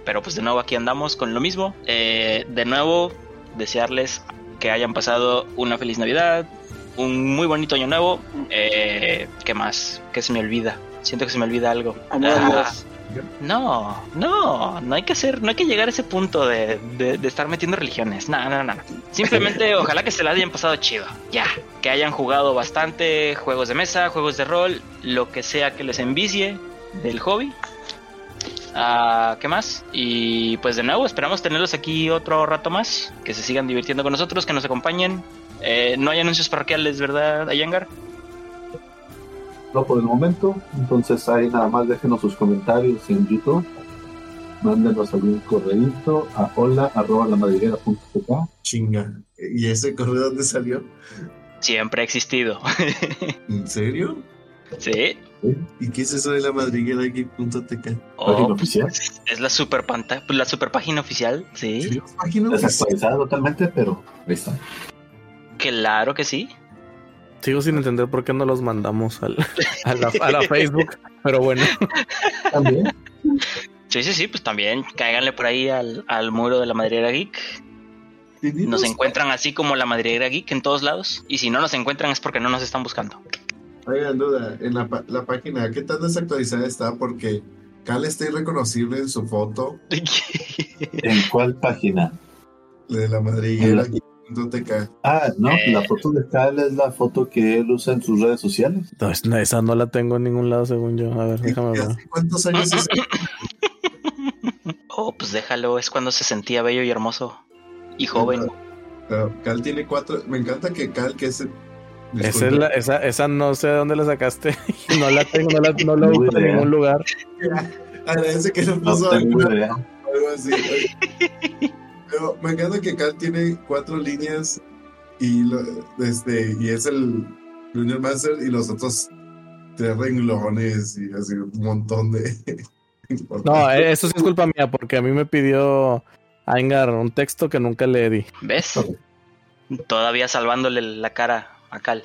pero pues de nuevo aquí andamos con lo mismo. Eh, de nuevo, desearles que hayan pasado una feliz Navidad, un muy bonito año nuevo. Eh, ¿Qué más? ¿Qué se me olvida? Siento que se me olvida algo. Ah, No, no, no hay que hacer, no hay que llegar a ese punto de, de- de estar metiendo religiones. No, no, no, no. Simplemente *laughs* ojalá que se la hayan pasado chido. Ya, que hayan jugado bastante juegos de mesa, juegos de rol, lo que sea que les envicie del hobby. Ah, ¿Qué más? Y pues de nuevo, esperamos tenerlos aquí otro rato más. Que se sigan divirtiendo con nosotros, que nos acompañen. Eh, no hay anuncios parroquiales, ¿verdad, Ayangar? No por el momento, entonces ahí nada más déjenos sus comentarios en YouTube. Mándenos algún correíto a hola arroba la madriguera.tk. Chinga. ¿Y ese correo dónde salió? Siempre ha existido. *laughs* ¿En serio? sí. ¿Y qué es eso de la madriguera aquí.tk? Página Oh, oficial. Es la super panta- la super página oficial, sí. ¿Tenemos página oficial? Desactualizada totalmente, pero ahí está. Claro que sí. Sigo sin entender por qué no los mandamos al- a, la, a la *laughs* Facebook, pero bueno. También. Sí, sí, sí, pues también cáiganle por ahí al, al muro de la madriguera geek. ¿Tenemos Nos encuentran así como la madriguera geek en todos lados. Y si no nos encuentran es porque no nos están buscando. Oigan, duda, en la, la página, ¿qué tan desactualizada está? Porque Cal está irreconocible en su foto *laughs* ¿En cuál página? de la madriguera aquí.tk. Ah, no, Eh. la foto de Cal es la foto que él usa en sus redes sociales. No, es- no, esa no la tengo en ningún lado, según yo. A ver, déjame ver. ¿Hace cuántos años es? *laughs* oh, pues déjalo, es cuando se sentía bello y hermoso. Y joven. Pero Cal tiene cuatro. Me encanta que Cal, que es. Esa, es la- esa, esa no sé de dónde la sacaste. *laughs* No la tengo, no la, no la *laughs* en ningún lugar. Agradece que lo No puso tengo algo, idea. algo así. Pero me encanta que Cal tiene cuatro líneas y, lo, este, y es el Junior Master y los otros tres renglones y así un montón de. *laughs* No, eh, eso sí es culpa mía, porque a mí me pidió Aingar un texto que nunca le di. ¿Ves? Todavía salvándole la cara a Cal.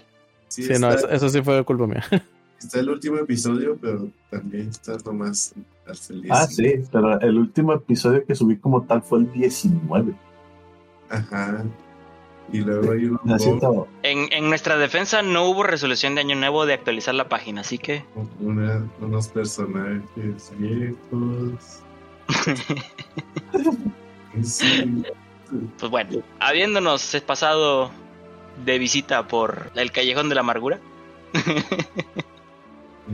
Sí, Sí, no, eso, eso sí fue culpa mía. *laughs* está el último episodio, pero también está nomás hasta el Ah, 10. sí, pero el último episodio que subí como tal fue el 19. Ajá. Y luego hay siento- En, en nuestra defensa no hubo resolución de año nuevo de actualizar la página, así que una- unos personajes viejos. *laughs* Sí. Pues bueno, habiéndonos pasado de visita por el Callejón de la Amargura, *laughs*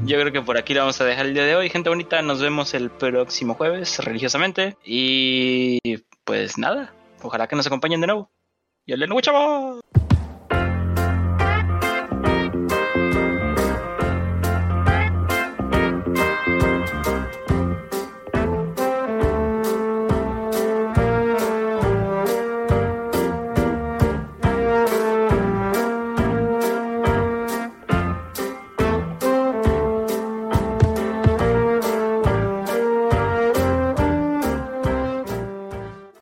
yo creo que por aquí lo vamos a dejar el día de hoy. Gente bonita, nos vemos el próximo jueves, religiosamente. Y pues nada, ojalá que nos acompañen de nuevo. Y el nuevo, chavos.